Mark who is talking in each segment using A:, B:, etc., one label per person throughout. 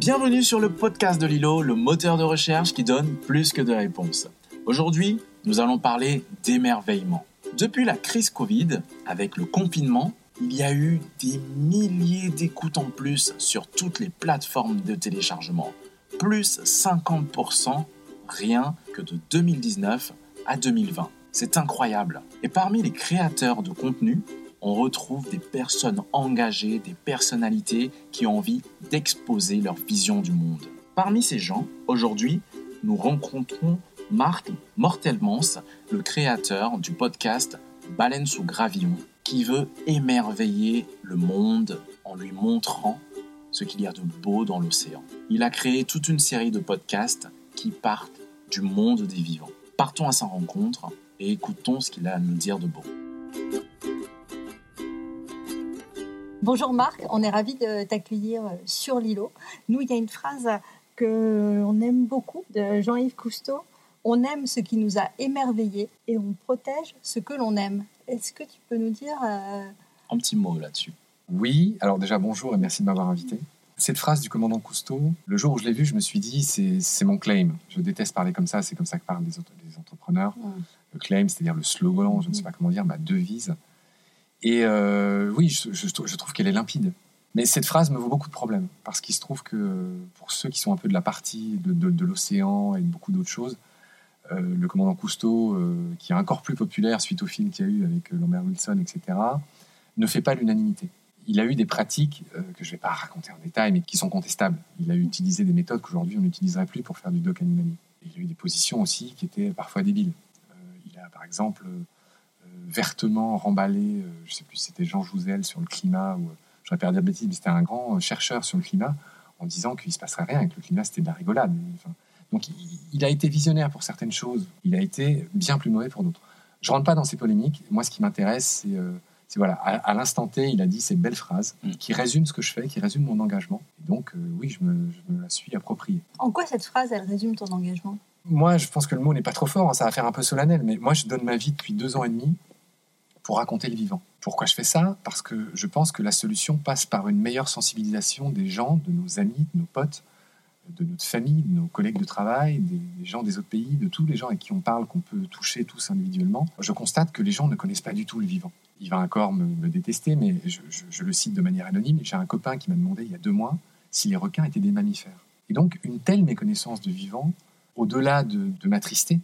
A: Bienvenue sur le podcast de Lilo, le moteur de recherche qui donne plus que de réponses. Aujourd'hui, nous allons parler d'émerveillement. Depuis la crise Covid, avec le confinement, il y a eu des milliers d'écoutes en plus sur toutes les plateformes de téléchargement. Plus 50% rien que de 2019 à 2020. C'est incroyable. Et parmi les créateurs de contenu, on retrouve des personnes engagées, des personnalités qui ont envie d'exposer leur vision du monde. Parmi ces gens, aujourd'hui, nous rencontrons Marc Mortelmans, le créateur du podcast Baleine sous gravillon, qui veut émerveiller le monde en lui montrant ce qu'il y a de beau dans l'océan. Il a créé toute une série de podcasts qui partent du monde des vivants. Partons à sa rencontre et écoutons ce qu'il a à nous dire de beau.
B: Bonjour Marc, on est ravi de t'accueillir sur l'îlot. Nous, il y a une phrase que on aime beaucoup de Jean-Yves Cousteau. On aime ce qui nous a émerveillés et on protège ce que l'on aime. Est-ce que tu peux nous dire euh,
A: un petit mot là-dessus
C: Oui, alors déjà bonjour et merci de m'avoir invité. Cette phrase du commandant Cousteau, le jour où je l'ai vue, je me suis dit c'est mon claim. Je déteste parler comme ça, c'est comme ça que parlent les, les entrepreneurs. Le claim, c'est-à-dire le slogan, je ne sais pas comment dire, ma devise. Et euh, oui, je, trouve qu'elle est limpide. Mais cette phrase me vaut beaucoup de problèmes, parce qu'il se trouve que pour ceux qui sont un peu de la partie de, l'océan et de beaucoup d'autres choses, euh, le commandant Cousteau, euh, qui est encore plus populaire suite au film qu'il y a eu avec Lambert Wilson, etc., ne fait pas l'unanimité. Il a eu des pratiques que je ne vais pas raconter en détail, mais qui sont contestables. Il a utilisé des méthodes qu'aujourd'hui on n'utiliserait plus pour faire du doc animalier. il a eu des positions aussi qui étaient parfois débiles. il a par exemple vertement remballé, euh, je ne sais plus si c'était Jean Jouzel sur le climat, ou euh, pas dire de bêtises, mais c'était un grand euh, chercheur sur le climat, en disant qu'il ne se passerait rien, que le climat c'était de la rigolade. donc il, a été visionnaire pour certaines choses, il a été bien plus mauvais pour d'autres. Je rentre pas dans ces polémiques. Moi, ce qui m'intéresse, c'est voilà, à, l'instant T, il a dit ces belles phrases mm. qui résument ce que je fais, qui résument mon engagement. Et donc, oui, je me, je me, la suis appropriée.
B: En quoi cette phrase, elle résume ton engagement?
C: Moi, je pense que le mot n'est pas trop fort, hein, ça va faire un peu solennel, mais moi, je donne ma vie depuis deux ans et demi pour raconter le vivant. Pourquoi je fais ça? Parce que je pense que la solution passe par une meilleure sensibilisation des gens, de nos amis, de nos potes, de notre famille, de nos collègues de travail, des, gens des autres pays, de tous les gens avec qui on parle, qu'on peut toucher tous individuellement. Je constate que les gens ne connaissent pas du tout le vivant. Il va encore me, détester, mais je, le cite de manière anonyme. J'ai un copain qui m'a demandé il y a deux mois si les requins étaient des mammifères. Et donc, une telle méconnaissance de vivant, au-delà de, de m'attrister,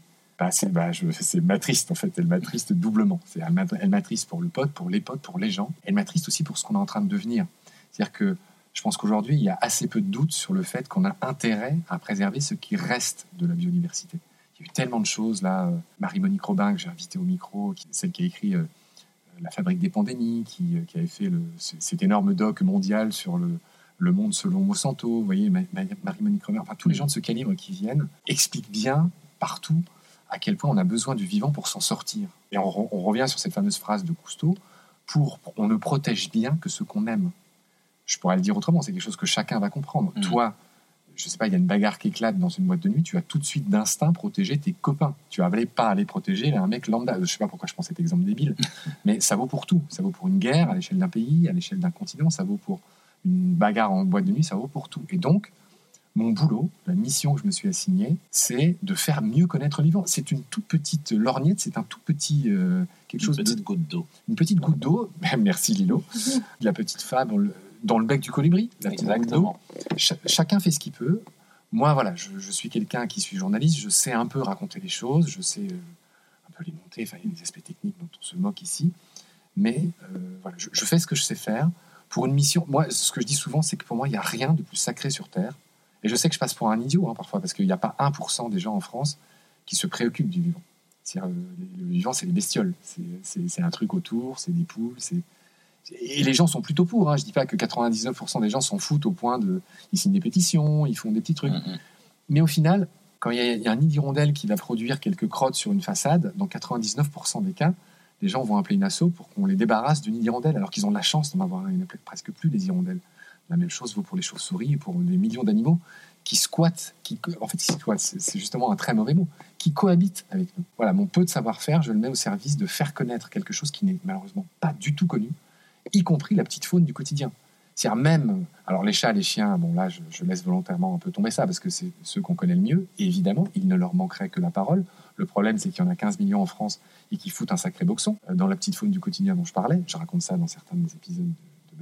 C: c'est bah, en fait, elle m'attriste doublement. Elle m'attriste pour le pote, pour les potes, pour les gens. Elle m'attriste aussi pour ce qu'on est en train de devenir. C'est-à-dire que je pense qu'aujourd'hui, il y a assez peu de doutes sur le fait qu'on a intérêt à préserver ce qui reste de la biodiversité. Il y a eu tellement de choses là. Euh, Marie-Monique Robin, que j'ai invitée au micro, celle qui a écrit euh, La fabrique des pandémies, qui, euh, avait fait cet énorme doc mondial sur le, le monde selon Monsanto. Vous voyez, Marie-Monique Robin, enfin tous les gens de ce calibre qui viennent expliquent bien partout à quel point on a besoin du vivant pour s'en sortir. Et on, revient sur cette fameuse phrase de Cousteau, pour, on ne protège bien que ce qu'on aime. Je pourrais le dire autrement, c'est quelque chose que chacun va comprendre. Mm. Toi, je sais pas, il y a une bagarre qui éclate dans une boîte de nuit, tu vas tout de suite d'instinct protéger tes copains. Tu vas pas aller protéger un mec lambda. Je sais pas pourquoi je prends cet exemple débile, mais ça vaut pour tout. Ça vaut pour une guerre à l'échelle d'un pays, à l'échelle d'un continent, ça vaut pour une bagarre en boîte de nuit, ça vaut pour tout. Et donc, mon boulot, la mission que je me suis assignée, c'est de faire mieux connaître le vivant. C'est une toute petite lorgnette, c'est un tout petit
A: euh, quelque chose. Une petite goutte d'eau.
C: Une petite goutte d'eau. Merci Lilo. la petite femme dans le, bec du colibri.
A: Exactement.
C: chacun fait ce qu'il peut. Moi, voilà, je, suis quelqu'un qui suis journaliste. Je sais un peu raconter les choses. Je sais euh, un peu les monter. Enfin, il y a des aspects techniques dont on se moque ici. Mais euh, voilà, je, je fais ce que je sais faire pour une mission. Moi, ce que je dis souvent, c'est que pour moi, il n'y a rien de plus sacré sur Terre et je sais que je passe pour un idiot hein, parfois, parce qu'il n'y a pas 1% des gens en France qui se préoccupent du vivant. Euh, le vivant, c'est les bestioles. C'est un truc autour, c'est des poules. Et les gens sont plutôt pour. Hein. Je ne dis pas que 99% des gens s'en foutent au point de. Ils signent des pétitions, ils font des petits trucs. Mais au final, quand il y, a un nid d'hirondelle qui va produire quelques crottes sur une façade, dans 99% des cas, les gens vont appeler une asso pour qu'on les débarrasse du nid d'hirondelle, alors qu'ils ont de la chance d'en avoir. A presque plus des hirondelles. La même chose vaut pour les chauves-souris et pour des millions d'animaux qui squattent, qui, en fait, c'est justement un très mauvais mot, qui cohabitent avec nous. Voilà, mon peu de savoir-faire, je le mets au service de faire connaître quelque chose qui n'est malheureusement pas du tout connu, y compris la petite faune du quotidien. C'est-à-dire même, alors les chats, les chiens, bon là je, je, laisse volontairement un peu tomber ça parce que c'est ceux qu'on connaît le mieux, évidemment, il ne leur manquerait que la parole. Le problème, c'est qu'il y en a 15 millions en France et qui foutent un sacré boxon. Euh, dans la petite faune du quotidien dont je parlais, je raconte ça dans certains des épisodes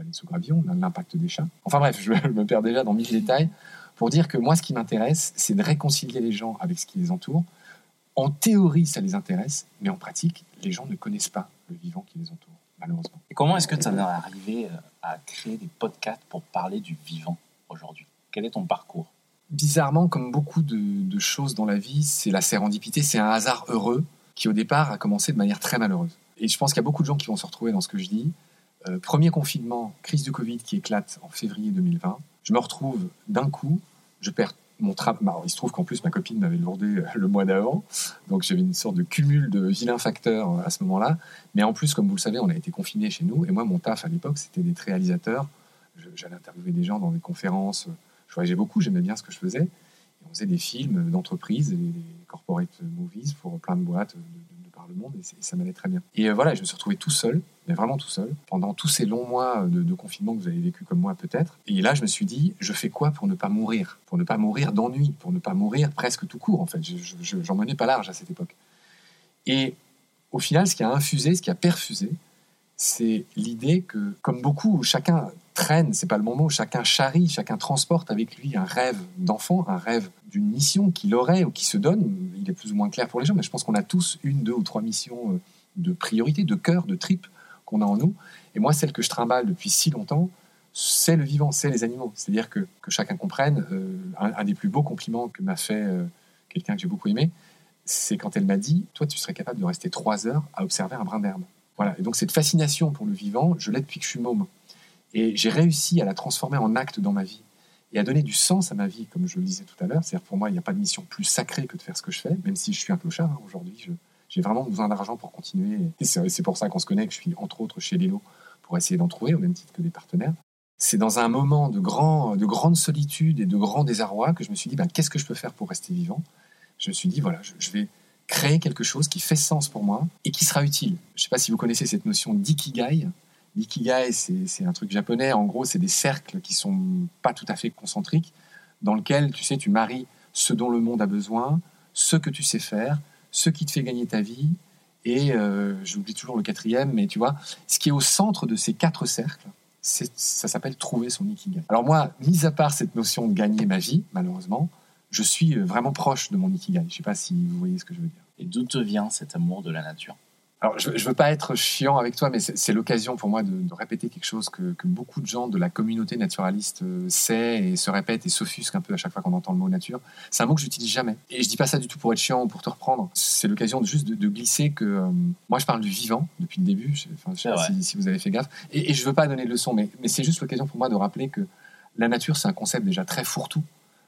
C: de sous Gravillon, l'impact des chats. Enfin bref, je, me perds déjà dans mille détails pour dire que moi, ce qui m'intéresse, c'est de réconcilier les gens avec ce qui les entoure. En théorie, ça les intéresse, mais en pratique, les gens ne connaissent pas le vivant qui les entoure, malheureusement.
A: Et comment est-ce que ça t'est arrivé euh, à créer des podcasts pour parler du vivant aujourd'hui? Quel est ton parcours?
C: Bizarrement, comme beaucoup de, de, choses dans la vie, c'est la sérendipité, c'est un hasard heureux qui au départ a commencé de manière très malheureuse. Et je pense qu'il y a beaucoup de gens qui vont se retrouver dans ce que je dis. Euh, premier confinement, crise du Covid qui éclate en février 2020. Je me retrouve d'un coup, je perds mon travail. Bah, il se trouve qu'en plus ma copine m'avait lourdé euh, le mois d'avant, donc j'avais une sorte de cumul de vilains facteurs euh, à ce moment-là. Mais en plus, comme vous le savez, on a été confinés chez nous, et moi mon taf à l'époque c'était d'être réalisateur. J'allais interviewer des gens dans des conférences. Je voyageais beaucoup, j'aimais bien ce que je faisais. On faisait des films d'entreprise, des corporate movies pour plein de boîtes le monde, et, ça m'allait très bien. Et euh, voilà, je me suis retrouvé tout seul, mais vraiment tout seul, pendant tous ces longs mois de, de confinement que vous avez vécu comme moi peut-être. Et là, je me suis dit, je fais quoi pour ne pas mourir? Pour ne pas mourir d'ennui, pour ne pas mourir presque tout court, en fait. Je, je, j'en menais pas large à cette époque. Et au final, ce qui a infusé, ce qui a perfusé, c'est l'idée que, comme beaucoup, chacun traîne, c'est pas le bon mot, chacun charrie, chacun transporte avec lui un rêve d'enfant, un rêve d'une mission qu'il aurait ou qui se donne. Il est plus ou moins clair pour les gens, mais je pense qu'on a tous une, deux ou trois missions de priorité, de cœur, de trip qu'on a en nous. Et moi, celle que je trimballe depuis si longtemps, c'est le vivant, c'est les animaux. C'est-à-dire que, que chacun comprenne, euh, un, un, des plus beaux compliments que m'a fait euh, quelqu'un que j'ai beaucoup aimé, c'est quand elle m'a dit, toi, tu serais capable de rester trois heures à observer un brin d'herbe. Voilà. Et donc cette fascination pour le vivant, je l'ai depuis que je suis môme. Et j'ai réussi à la transformer en acte dans ma vie et à donner du sens à ma vie, comme je le disais tout à l'heure. C'est-à-dire pour moi, il n'y a pas de mission plus sacrée que de faire ce que je fais, même si je suis un clochard hein, aujourd'hui. J'ai vraiment besoin d'argent pour continuer. Et c'est pour ça qu'on se connaît, que je suis entre autres chez Lilo pour essayer d'en trouver, au même titre que des partenaires. C'est dans un moment de, grand, de grande solitude et de grand désarroi que je me suis dit, ben, qu'est-ce que je peux faire pour rester vivant? Je me suis dit, voilà, je vais créer quelque chose qui fait sens pour moi et qui sera utile. Je ne sais pas si vous connaissez cette notion d'ikigai. L'ikigai, c'est un truc japonais. En gros, c'est des cercles qui sont pas tout à fait concentriques, dans lequel, tu sais, tu maries ce dont le monde a besoin, ce que tu sais faire, ce qui te fait gagner ta vie, et euh, j'oublie toujours le quatrième, mais tu vois, ce qui est au centre de ces quatre cercles, ça s'appelle trouver son ikigai. Alors moi, mis à part cette notion de gagner ma vie, malheureusement, je suis vraiment proche de mon ikigai. Je ne sais pas si vous voyez ce que je veux dire.
A: Et d'où te vient cet amour de la nature?
C: Alors, je ne veux pas être chiant avec toi, mais c'est l'occasion pour moi de, de, répéter quelque chose que, que, beaucoup de gens de la communauté naturaliste euh, sait et se répètent et s'offusquent un peu à chaque fois qu'on entend le mot nature. C'est un mot que j'utilise jamais. Et je dis pas ça du tout pour être chiant ou pour te reprendre. C'est l'occasion de, juste de, de, glisser que euh, moi, je parle du vivant depuis le début. Je, enfin, je sais pas si, si, vous avez fait gaffe. Et, et je veux pas donner de leçons, mais, mais c'est juste l'occasion pour moi de rappeler que la nature, c'est un concept déjà très fourre-tout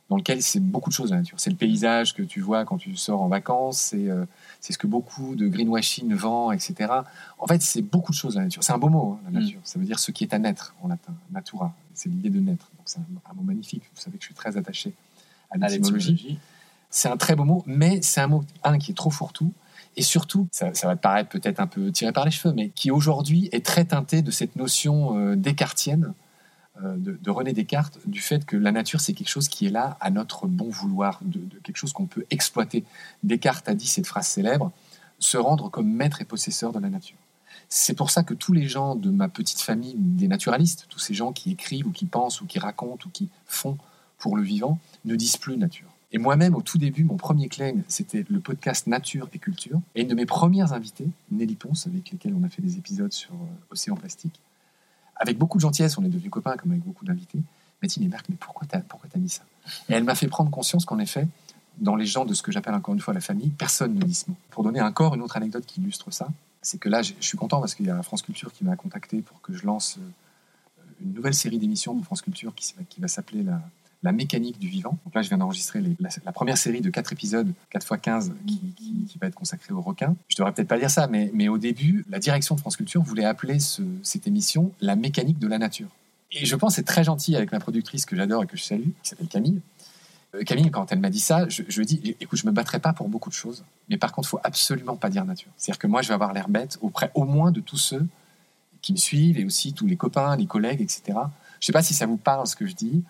C: dans lequel c'est beaucoup de choses la nature. C'est le paysage que tu vois quand tu sors en vacances, c'est euh, ce que beaucoup de greenwashing vend, etc. En fait, c'est beaucoup de choses la nature. C'est un beau mot, hein, la nature. Mm. Ça veut dire ce qui est à naître en latin, natura. C'est l'idée de naître. Donc c'est un, un, mot magnifique. Vous savez que je suis très attaché à l'étymologie. C'est un très beau mot, mais c'est un mot, un, qui est trop fourre-tout, et surtout, ça, ça va te paraître peut-être un peu tiré par les cheveux, mais qui aujourd'hui est très teinté de cette notion euh, descartienne, euh, de, de, René Descartes du fait que la nature, c'est quelque chose qui est là à notre bon vouloir, de, de quelque chose qu'on peut exploiter. Descartes a dit cette phrase célèbre, se rendre comme maître et possesseur de la nature. C'est pour ça que tous les gens de ma petite famille des naturalistes, tous ces gens qui écrivent ou qui pensent ou qui racontent ou qui font pour le vivant, ne disent plus nature. Et moi-même, au tout début, mon premier claim, c'était le podcast Nature et Culture. Et une de mes premières invitées, Nelly Ponce, avec lesquelles on a fait des épisodes sur euh, Océan Plastique, avec beaucoup de gentillesse, on est devenus copains comme avec beaucoup d'invités, m'a dit Mais Marc, mais pourquoi tu as, pourquoi mis ça? Et elle m'a fait prendre conscience qu'en effet, dans les gens de ce que j'appelle encore une fois la famille, personne ne dit ce mot. Pour donner encore une autre anecdote qui illustre ça, c'est que là, je suis content parce qu'il y a France Culture qui m'a contacté pour que je lance euh, une nouvelle série d'émissions pour France Culture qui va s'appeler la, la, mécanique du vivant. Donc là, je viens d'enregistrer la, première série de 4 épisodes, 4 x 15, qui, va être consacrée aux requins. Je devrais peut-être pas dire ça, mais, au début, la direction de France Culture voulait appeler ce, cette émission la mécanique de la nature. Et je pense c'est très gentil avec ma productrice que j'adore et que je salue, qui s'appelle Camille. Euh, Camille, quand elle m'a dit ça, je, je lui ai dit écoute, je me battrai pas pour beaucoup de choses, mais par contre, faut absolument pas dire nature. C'est-à-dire que moi, je vais avoir l'air bête auprès au moins de tous ceux qui me suivent et aussi tous les copains, les collègues, etc Je sais pas si ça vous parle ce que je dis.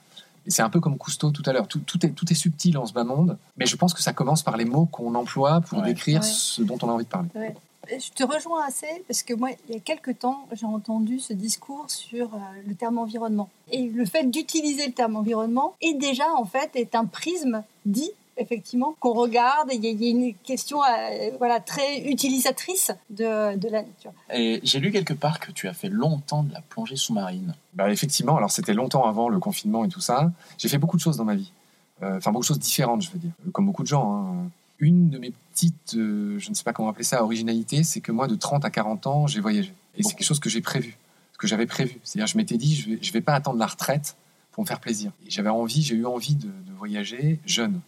C: C'est un peu comme Cousteau tout à l'heure. Tout, tout, est, tout est subtil en ce bas monde, mais je pense que ça commence par les mots qu'on emploie pour
A: Ouais.
C: décrire
B: Ouais.
C: ce dont on a envie de parler.
B: Ouais. Je te rejoins assez parce que moi, il y a quelques temps, j'ai entendu ce discours sur euh, le terme environnement. Et le fait d'utiliser le terme environnement est déjà, en fait, est un prisme dit, effectivement, qu'on regarde. et Il y, a- il y a une question euh, voilà, très utilisatrice de, de la nature.
A: Et j'ai lu quelque part que tu as fait longtemps de la plongée sous-marine.
C: Bah, effectivement, alors c'était longtemps avant le confinement et tout ça. J'ai fait beaucoup de choses dans ma vie. Euh, Enfin, beaucoup de choses différentes, je veux dire. Euh, Comme beaucoup de gens. hein. Une de mes petites, euh, je ne sais pas comment appeler ça, originalités, c'est que moi, de 30 à 40 ans, j'ai voyagé. Et c'est quelque chose que j'ai prévu. Ce que j'avais prévu. C'est-à-dire, je m'étais dit, je vais, je vais pas attendre la retraite pour me faire plaisir. J'avais envie, j'ai eu envie de, de voyager jeune.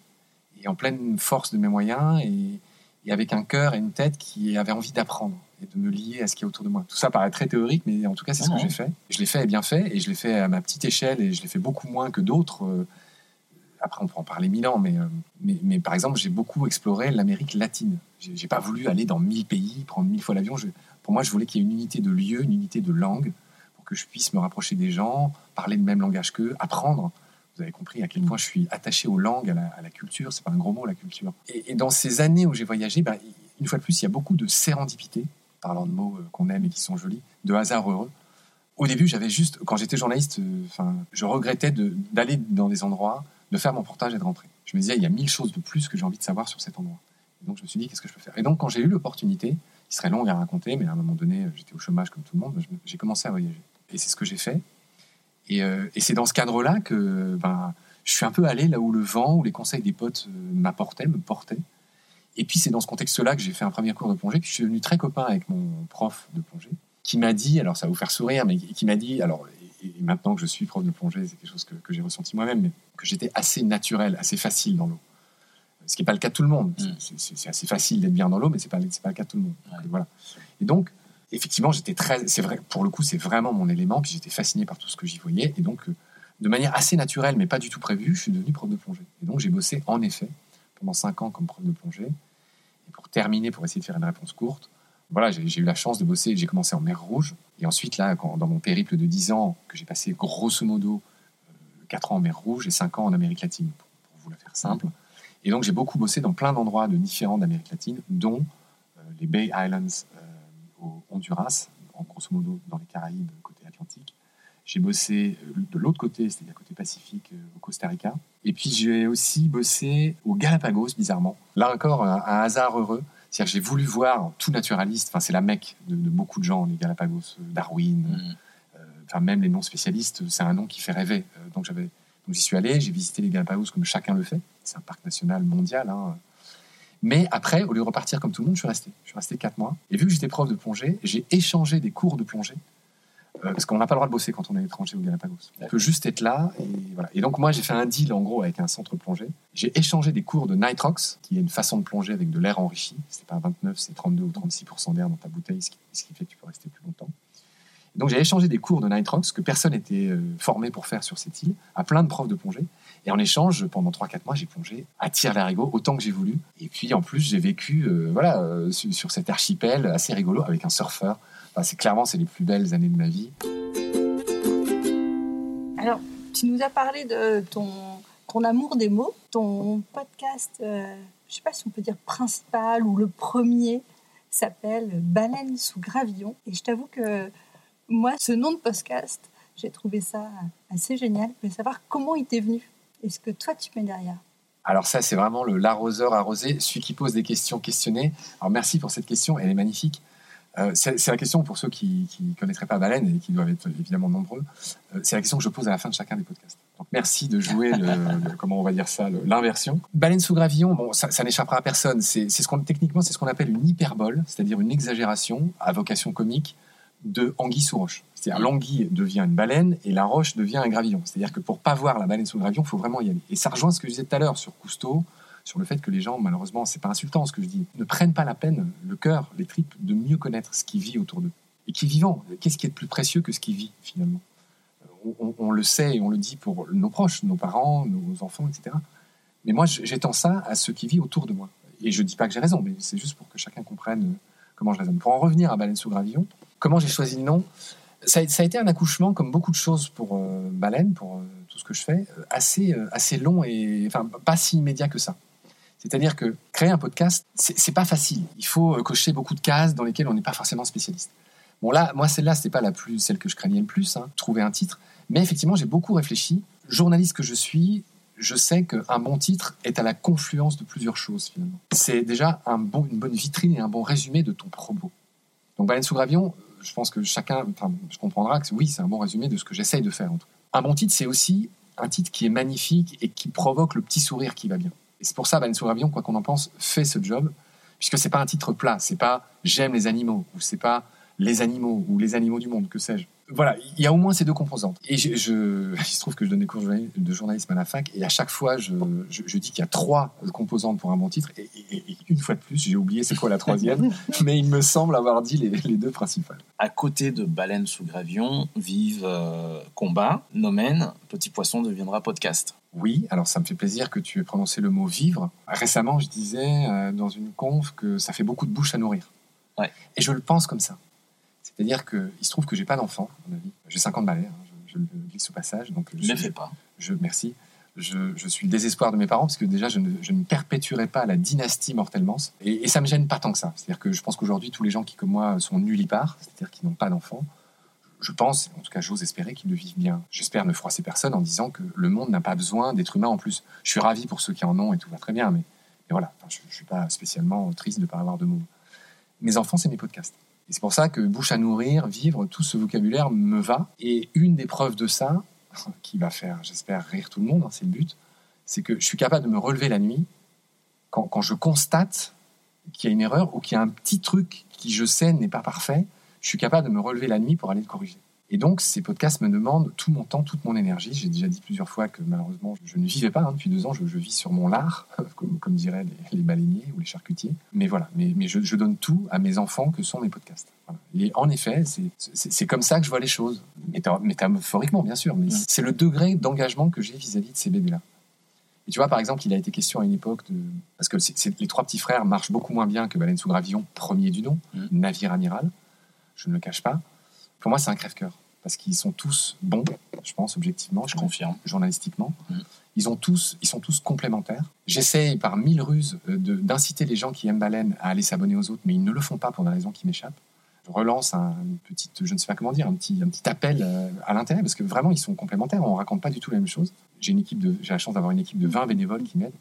C: Et en pleine force de mes moyens et, et avec un cœur et une tête qui avait envie d'apprendre et de me lier à ce qui est autour de moi. Tout ça paraît très théorique, mais en tout cas, c'est ce
A: Non,
C: que j'ai fait. Je l'ai fait et bien fait, et je l'ai fait à ma petite échelle, et je l'ai fait beaucoup moins que d'autres. Euh, Après, on peut en parler mille ans, mais, euh, mais, mais par exemple, j'ai beaucoup exploré l'Amérique latine. J'ai j'ai pas voulu aller dans mille pays, prendre mille fois l'avion. Je- Pour moi, je voulais qu'il y ait une unité de lieu, une unité de langue, pour que je puisse me rapprocher des gens, parler le même langage qu'eux, apprendre. Vous avez compris à quel point je suis attaché aux langues, à la, à la culture. C'est pas un gros mot, la culture. Et, et dans ces années où j'ai voyagé, bah, une fois de plus, il y a beaucoup de sérendipité, parlant de mots euh, qu'on aime et qui sont jolis, de hasard heureux. Au début, j'avais juste, quand j'étais journaliste, euh, enfin, je regrettais de- d'aller dans des endroits, de faire mon reportage et de rentrer. Je me disais, il y a mille choses de plus que j'ai envie de savoir sur cet endroit. Et donc, je me suis dit, qu'est-ce que je peux faire? Et donc, quand j'ai eu l'opportunité, qui serait longue à raconter, mais à un moment donné, j'étais au chômage comme tout le monde, j'ai commencé à voyager. Et c'est ce que j'ai fait. Et, euh, et c'est dans ce cadre-là que ben, je suis un peu allé là où le vent, où les conseils des potes euh, m'apportaient, me portaient. Et puis c'est dans ce contexte-là que j'ai fait un premier cours de plongée. Puis je suis devenu très copain avec mon prof de plongée, qui m'a dit, alors ça va vous faire sourire, mais qui m'a dit, alors et, maintenant que je suis prof de plongée, c'est quelque chose que, que j'ai ressenti moi-même, mais que j'étais assez naturel, assez facile dans l'eau. Ce qui n'est pas le cas de tout le monde.
A: Mm.
C: C'est- assez facile d'être bien dans l'eau, mais c'est pas c'est pas le cas de tout le monde.
A: Ouais.
C: Voilà. Et donc effectivement, j'étais très, c'est vrai, pour le coup, c'est vraiment mon élément. Puis j'étais fasciné par tout ce que j'y voyais, et donc euh, de manière assez naturelle, mais pas du tout prévue, je suis devenu prof de plongée. Et donc j'ai bossé en effet pendant cinq ans comme prof de plongée. Et pour terminer, pour essayer de faire une réponse courte, voilà, j'ai eu la chance de bosser. J'ai commencé en mer Rouge, et ensuite là, quand, dans mon périple de 10 ans, que j'ai passé grosso modo euh, 4 ans en mer Rouge et 5 ans en Amérique latine, pour, vous la faire simple. Et donc j'ai beaucoup bossé dans plein d'endroits de différents d'Amérique latine, dont euh, les Bay Islands euh, au Honduras, en grosso modo dans les Caraïbes côté Atlantique. J'ai bossé euh, de l'autre côté, c'est-à-dire côté Pacifique, euh, au Costa Rica. Et puis j'ai aussi bossé au Galapagos, bizarrement. Là encore, un, un hasard heureux. C'est-à-dire que j'ai voulu voir tout naturaliste, enfin c'est la mecque de, de beaucoup de gens, les Galapagos, euh, Darwin,
A: Mm.
C: euh, enfin même les non spécialistes, c'est un nom qui fait rêver. Donc j'avais, donc j'y suis allé, j'ai visité les Galapagos comme chacun le fait. C'est un parc national mondial. hein. Mais après, au lieu de repartir comme tout le monde, je suis resté. Je suis resté quatre mois. Et vu que j'étais prof de plongée, j'ai échangé des cours de plongée. euh, parce qu'on n'a pas le droit de bosser quand on est étranger au Galapagos. On peut juste être là. Et, voilà. et donc moi, j'ai fait un deal en gros avec un centre plongée. J'ai échangé des cours de nitrox, qui est une façon de plonger avec de l'air enrichi. C'est pas 29, c'est 32 ou 36% d'air dans ta bouteille, ce qui, fait que tu peux rester plus longtemps. Donc j'ai échangé des cours de nitrox que personne n'était euh, formé pour faire sur cette île à plein de profs de plongée. Et en échange, pendant 3-4 mois, j'ai plongé à tir larigot autant que j'ai voulu. Et puis en plus, j'ai vécu euh, voilà, euh, sur, sur cet archipel assez rigolo avec un surfeur. Enfin, c'est clairement, c'est les plus belles années de ma vie.
B: Alors, tu nous as parlé de ton, ton amour des mots, ton podcast, euh, je ne sais pas si on peut dire principal ou le premier, s'appelle Baleine sous gravillon. Et je t'avoue que moi, ce nom de podcast, j'ai trouvé ça assez génial. Je voulais savoir comment il t'est venu et ce que toi tu mets derrière.
C: Alors ça, c'est vraiment le l'arroseur arrosé, celui qui pose des questions questionnées. Alors merci pour cette question, elle est magnifique. Euh, c'est la question pour ceux qui ne connaîtraient pas Baleine et qui doivent être évidemment nombreux. euh, c'est la question que je pose à la fin de chacun des podcasts. Donc merci de jouer comment on va dire ça, l'inversion. Baleine sous gravillon, bon, ça, n'échappera à personne. C'est ce qu'on techniquement c'est ce qu'on appelle une hyperbole, c'est-à-dire une exagération à vocation comique de anguille sous roche. C'est-à-dire l'anguille devient une baleine et la roche devient un gravillon. C'est-à-dire que pour pas voir la baleine sous le gravillon, il faut vraiment y aller. Et ça rejoint ce que je disais tout à l'heure sur Cousteau, sur le fait que les gens, malheureusement, c'est pas insultant ce que je dis, ne prennent pas la peine, le cœur, les tripes, de mieux connaître ce qui vit autour d'eux. Et qui est vivant. Qu'est-ce qui est de plus précieux que ce qui vit, finalement? On, on- le sait et on le dit pour nos proches, nos parents, nos enfants, etc. Mais moi, j'étends ça à ce qui vit autour de moi. Et je dis pas que j'ai raison, mais c'est juste pour que chacun comprenne euh, comment je raisonne. Pour en revenir à Baleine sous gravillon, comment j'ai choisi le nom ça, a été un accouchement, comme beaucoup de choses pour euh, Baleine, pour euh, tout ce que je fais, euh, assez, assez long et enfin, pas si immédiat que ça. C'est-à-dire que créer un podcast, c'est pas facile. Il faut cocher beaucoup de cases dans lesquelles on n'est pas forcément spécialiste. Bon là, moi celle-là, c'était pas la plus, celle que je craignais le plus, hein, trouver un titre. Mais effectivement, j'ai beaucoup réfléchi. Journaliste que je suis, je sais qu'un bon titre est à la confluence de plusieurs choses finalement. C'est déjà un bon, une bonne vitrine et un bon résumé de ton propos. Donc Baleine sous gravion, je pense que chacun comprendra que oui, c'est un bon résumé de ce que j'essaye de faire. En tout Un bon titre, c'est aussi un titre qui est magnifique et qui provoque le petit sourire qui va bien. Et c'est pour ça, sous gravion, quoi qu'on en pense, fait ce job, puisque c'est pas un titre plat, c'est pas j'aime les animaux, ou c'est pas les animaux, ou les animaux du monde, que sais-je voilà, il y a au moins ces deux composantes. Et je, je, il se trouve que je donne des cours de journalisme à la fac, et à chaque fois, je, je, dis qu'il y a trois composantes pour un bon titre, et, une fois de plus, j'ai oublié c'est quoi la troisième, mais il me semble avoir dit les, les, deux principales.
A: À côté de Baleine sous gravion, vivent euh, Combat, Nomen, Petit Poisson deviendra podcast.
C: Oui, alors ça me fait plaisir que tu aies prononcé le mot vivre. Récemment, je disais euh, dans une conf que ça fait beaucoup de bouche à nourrir.
A: Ouais.
C: Et je le pense comme ça. C'est-à-dire qu'il se trouve que j'ai pas d'enfant, J'ai 50 balais, hein, je, le glisse au passage. Donc
A: ne fais pas.
C: Je, merci. Je, suis le désespoir de mes parents parce que déjà, je ne, perpétuerai pas la dynastie mortellement. Et, et ça me gêne pas tant que ça. C'est-à-dire que je pense qu'aujourd'hui, tous les gens qui, comme moi, sont nullipares, c'est-à-dire qui n'ont pas d'enfants, je pense, en tout cas j'ose espérer qu'ils le vivent bien. J'espère ne froisser personne en disant que le monde n'a pas besoin d'êtres humains en plus. Je suis ravi pour ceux qui en ont et tout va très bien, mais, voilà, je ne suis pas spécialement triste de ne pas avoir de mots. Mes enfants, c'est mes podcasts. Et c'est pour ça que bouche à nourrir, vivre, tout ce vocabulaire me va. Et une des preuves de ça, qui va faire, j'espère, rire tout le monde, hein, c'est le but, c'est que je suis capable de me relever la nuit quand, quand je constate qu'il y a une erreur ou qu'il y a un petit truc qui, je sais, n'est pas parfait. Je suis capable de me relever la nuit pour aller le corriger. Et donc, ces podcasts me demandent tout mon temps, toute mon énergie. J'ai déjà dit plusieurs fois que malheureusement, je ne vivais pas. Hein, depuis deux ans, je, vis sur mon lard, comme, comme diraient les, baleiniers ou les charcutiers. Mais voilà, mais, mais je, donne tout à mes enfants que sont mes podcasts. Et en effet, c'est comme ça que je vois les choses. Métaphoriquement, bien sûr, mais c'est le degré d'engagement que j'ai vis-à-vis de ces bébés-là. Et tu vois, par exemple, il a été question à une époque de. Parce que les trois petits frères marchent beaucoup moins bien que Baleine sous gravillon, premier du nom, mmh. navire amiral. Je ne le cache pas. Pour moi, c'est un crève-cœur. Parce qu'ils sont tous bons, je pense, objectivement.
A: Je confirme.
C: Journalistiquement. Mm. Ils, ont tous, ils sont tous complémentaires. J'essaye par mille ruses euh, d'inciter les gens qui aiment Baleine à aller s'abonner aux autres, mais ils ne le font pas pour des raisons qui m'échappent. Je relance un petit, je ne sais pas comment dire, un petit, un petit appel euh, à l'intérêt, parce que vraiment, ils sont complémentaires. On ne raconte pas du tout la même chose. J'ai une équipe de, j'ai la chance d'avoir une équipe de 20 bénévoles qui m'aident.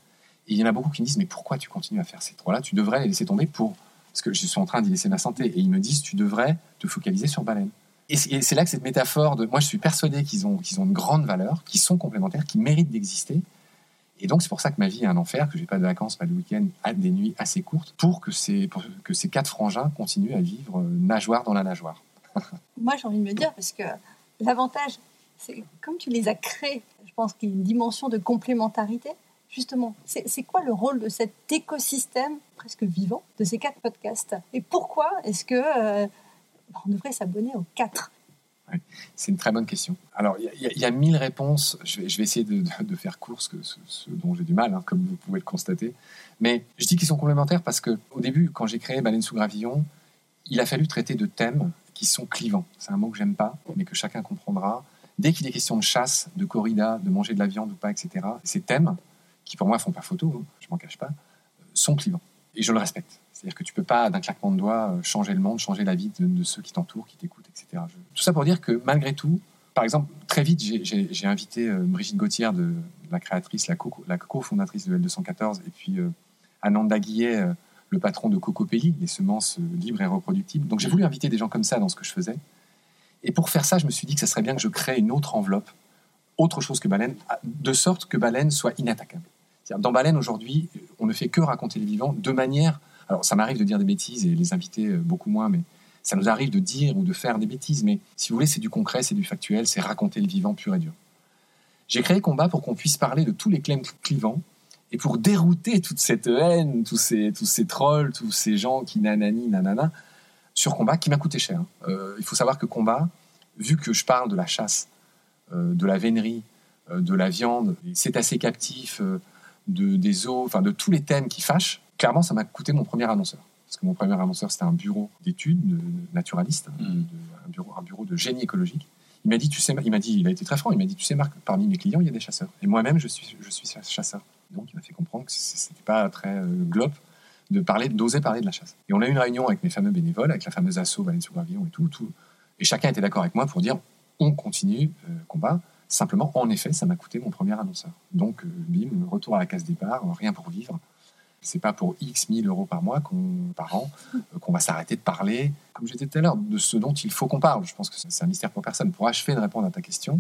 C: Et il y en a beaucoup qui me disent, mais pourquoi tu continues à faire ces trois-là? Tu devrais les laisser tomber pour... Parce que je suis en train d'y laisser ma santé. Et ils me disent, tu devrais te focaliser sur Baleine. Et c'est là que cette métaphore de. Moi, je suis persuadé qu'ils ont, qu'ils ont une grande valeur, qu'ils sont complémentaires, qu'ils méritent d'exister. Et donc, c'est pour ça que ma vie est un enfer, que j'ai pas de vacances, pas de week-end, des nuits assez courtes, pour que ces, que ces quatre frangins continuent à vivre euh, nageoire dans la nageoire.
B: Moi, j'ai envie de me dire, parce que l'avantage, c'est comme tu les as créés, je pense qu'il y a une dimension de complémentarité. Justement, c'est quoi le rôle de cet écosystème presque vivant de ces quatre podcasts? Et pourquoi est-ce que euh, on devrait s'abonner aux quatre
C: c'est une très bonne question. Alors, il y, a mille réponses. Je vais, essayer de, faire court, ce, ce, dont j'ai du mal, hein, comme vous pouvez le constater. Mais je dis qu'ils sont complémentaires parce que, au début, quand j'ai créé Baleine sous gravillon, il a fallu traiter de thèmes qui sont clivants. C'est un mot que j'aime pas, mais que chacun comprendra. Dès qu'il est question de chasse, de corrida, de manger de la viande ou pas, etc., ces thèmes, qui pour moi font pas photo, hein, je m'en cache pas, sont clivants. Et je le respecte. C'est-à-dire que tu peux pas, d'un claquement de doigts, euh, changer le monde, changer la vie de, ceux qui t'entourent, qui t'écoutent, etc. Tout ça pour dire que malgré tout, par exemple, très vite, j'ai invité euh, Brigitte Gauthier, de, la créatrice, la, co, la cofondatrice de L214, et puis euh, Ananda Guillet, le patron de Cocopelli, les semences libres et reproductibles. Donc j'ai voulu inviter des gens comme ça dans ce que je faisais. Et pour faire ça, je me suis dit que ça serait bien que je crée une autre enveloppe, autre chose que Baleine, de sorte que Baleine soit inattaquable. Dans Baleine, aujourd'hui, on ne fait que raconter les vivants de manière alors, ça m'arrive de dire des bêtises et les inviter euh, beaucoup moins, mais ça nous arrive de dire ou de faire des bêtises. Mais si vous voulez, c'est du concret, c'est du factuel, c'est raconter le vivant pur et dur. J'ai créé Combat pour qu'on puisse parler de tous les claims clivants et pour dérouter toute cette haine, tous ces, tous ces trolls, tous ces gens qui nanani, nanana, sur Combat, qui m'a coûté cher. Euh, il faut savoir que Combat, vu que je parle de la chasse, euh, de la vénerie, de la viande, c'est assez captif, de, des eaux, enfin de tous les thèmes qui fâchent, clairement, ça m'a coûté mon premier annonceur. parce que mon premier annonceur, c'était un bureau d'études de, naturaliste,
A: Mm.
C: de- un, bureau, un bureau de génie écologique. Il m'a dit, tu sais, il m'a dit, il a été très franc, il m'a dit, tu sais, Marc, parmi mes clients, il y a des chasseurs. Et moi-même, je suis, je suis chasseur. Donc, il m'a fait comprendre que c'était pas très euh, globe de parler, d'oser parler de la chasse. Et on a eu une réunion avec mes fameux bénévoles, avec la fameuse asso sous Gravillon et tout, tout. Et chacun était d'accord avec moi pour dire, on continue euh, combat. Simplement, en effet, ça m'a coûté mon premier annonceur. Donc, euh, bim, retour à la case départ, rien pour vivre. C'est pas pour X 1000 euros par mois, par an, euh, qu'on va s'arrêter de parler, comme je disais tout à l'heure, de ce dont il faut qu'on parle. Je pense que c'est un mystère pour personne. Pour achever de répondre à ta question,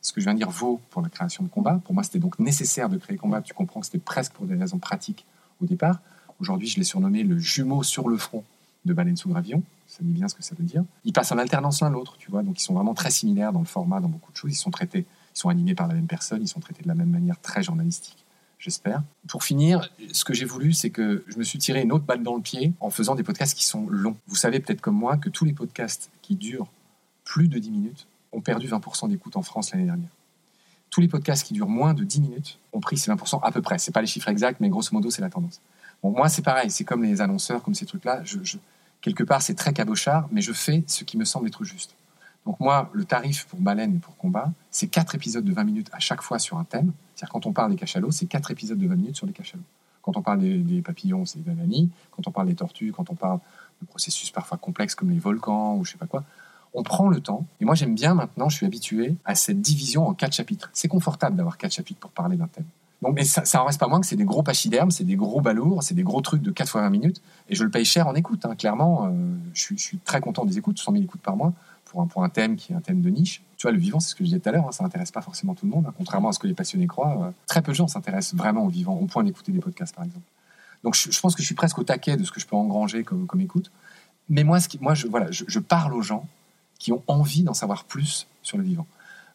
C: ce que je viens de dire vaut pour la création de combat. Pour moi, c'était donc nécessaire de créer combat. Tu comprends que c'était presque pour des raisons pratiques au départ. Aujourd'hui, je l'ai surnommé le jumeau sur le front de Baleine sous Gravillon. Ça dit bien ce que ça veut dire. Ils passent en alternance l'un l'autre, tu vois. Donc, ils sont vraiment très similaires dans le format, dans beaucoup de choses. Ils sont traités, ils sont animés par la même personne, ils sont traités de la même manière, très journalistique, j'espère. Pour finir, ce que j'ai voulu, c'est que je me suis tiré une autre balle dans le pied en faisant des podcasts qui sont longs. Vous savez peut-être comme moi que tous les podcasts qui durent plus de 10 minutes ont perdu 20% d'écoute en France l'année dernière. Tous les podcasts qui durent moins de 10 minutes ont pris ces 20% à peu près. C'est pas les chiffres exacts, mais grosso modo, c'est la tendance. Bon, moi, c'est pareil. C'est comme les annonceurs, comme ces trucs-là. Quelque part, c'est très cabochard, mais je fais ce qui me semble être juste. Donc moi, le tarif pour Baleine et pour Combat, c'est 4 épisodes de 20 minutes à chaque fois sur un thème. C'est-à-dire quand on parle des cachalots, c'est 4 épisodes de 20 minutes sur les cachalots. Quand on parle des, des papillons, c'est Vanani. Quand on parle des tortues, quand on parle de processus parfois complexes comme les volcans ou je sais pas quoi, on prend le temps. Et moi, j'aime bien maintenant, je suis habitué à cette division en quatre chapitres. C'est confortable d'avoir quatre chapitres pour parler d'un thème. Donc, mais ça, ça en reste pas moins que c'est des gros pachydermes, c'est des gros balourds, c'est des gros trucs de 4 fois 20 minutes. Et je le paye cher en écoute, hein. clairement. euh, je, suis, très content des écoutes, 100 000 écoutes par mois, pour un, pour un thème qui est un thème de niche. Tu vois, le vivant, c'est ce que je disais tout à l'heure, hein, ça n'intéresse pas forcément tout le monde. hein. contrairement à ce que les passionnés croient, euh, très peu de gens s'intéressent vraiment au vivant, au point d'écouter des podcasts, par exemple. Donc, je, je pense que je suis presque au taquet de ce que je peux engranger comme, comme écoute. Mais moi, ce qui, moi je, voilà, je, je parle aux gens qui ont envie d'en savoir plus sur le vivant.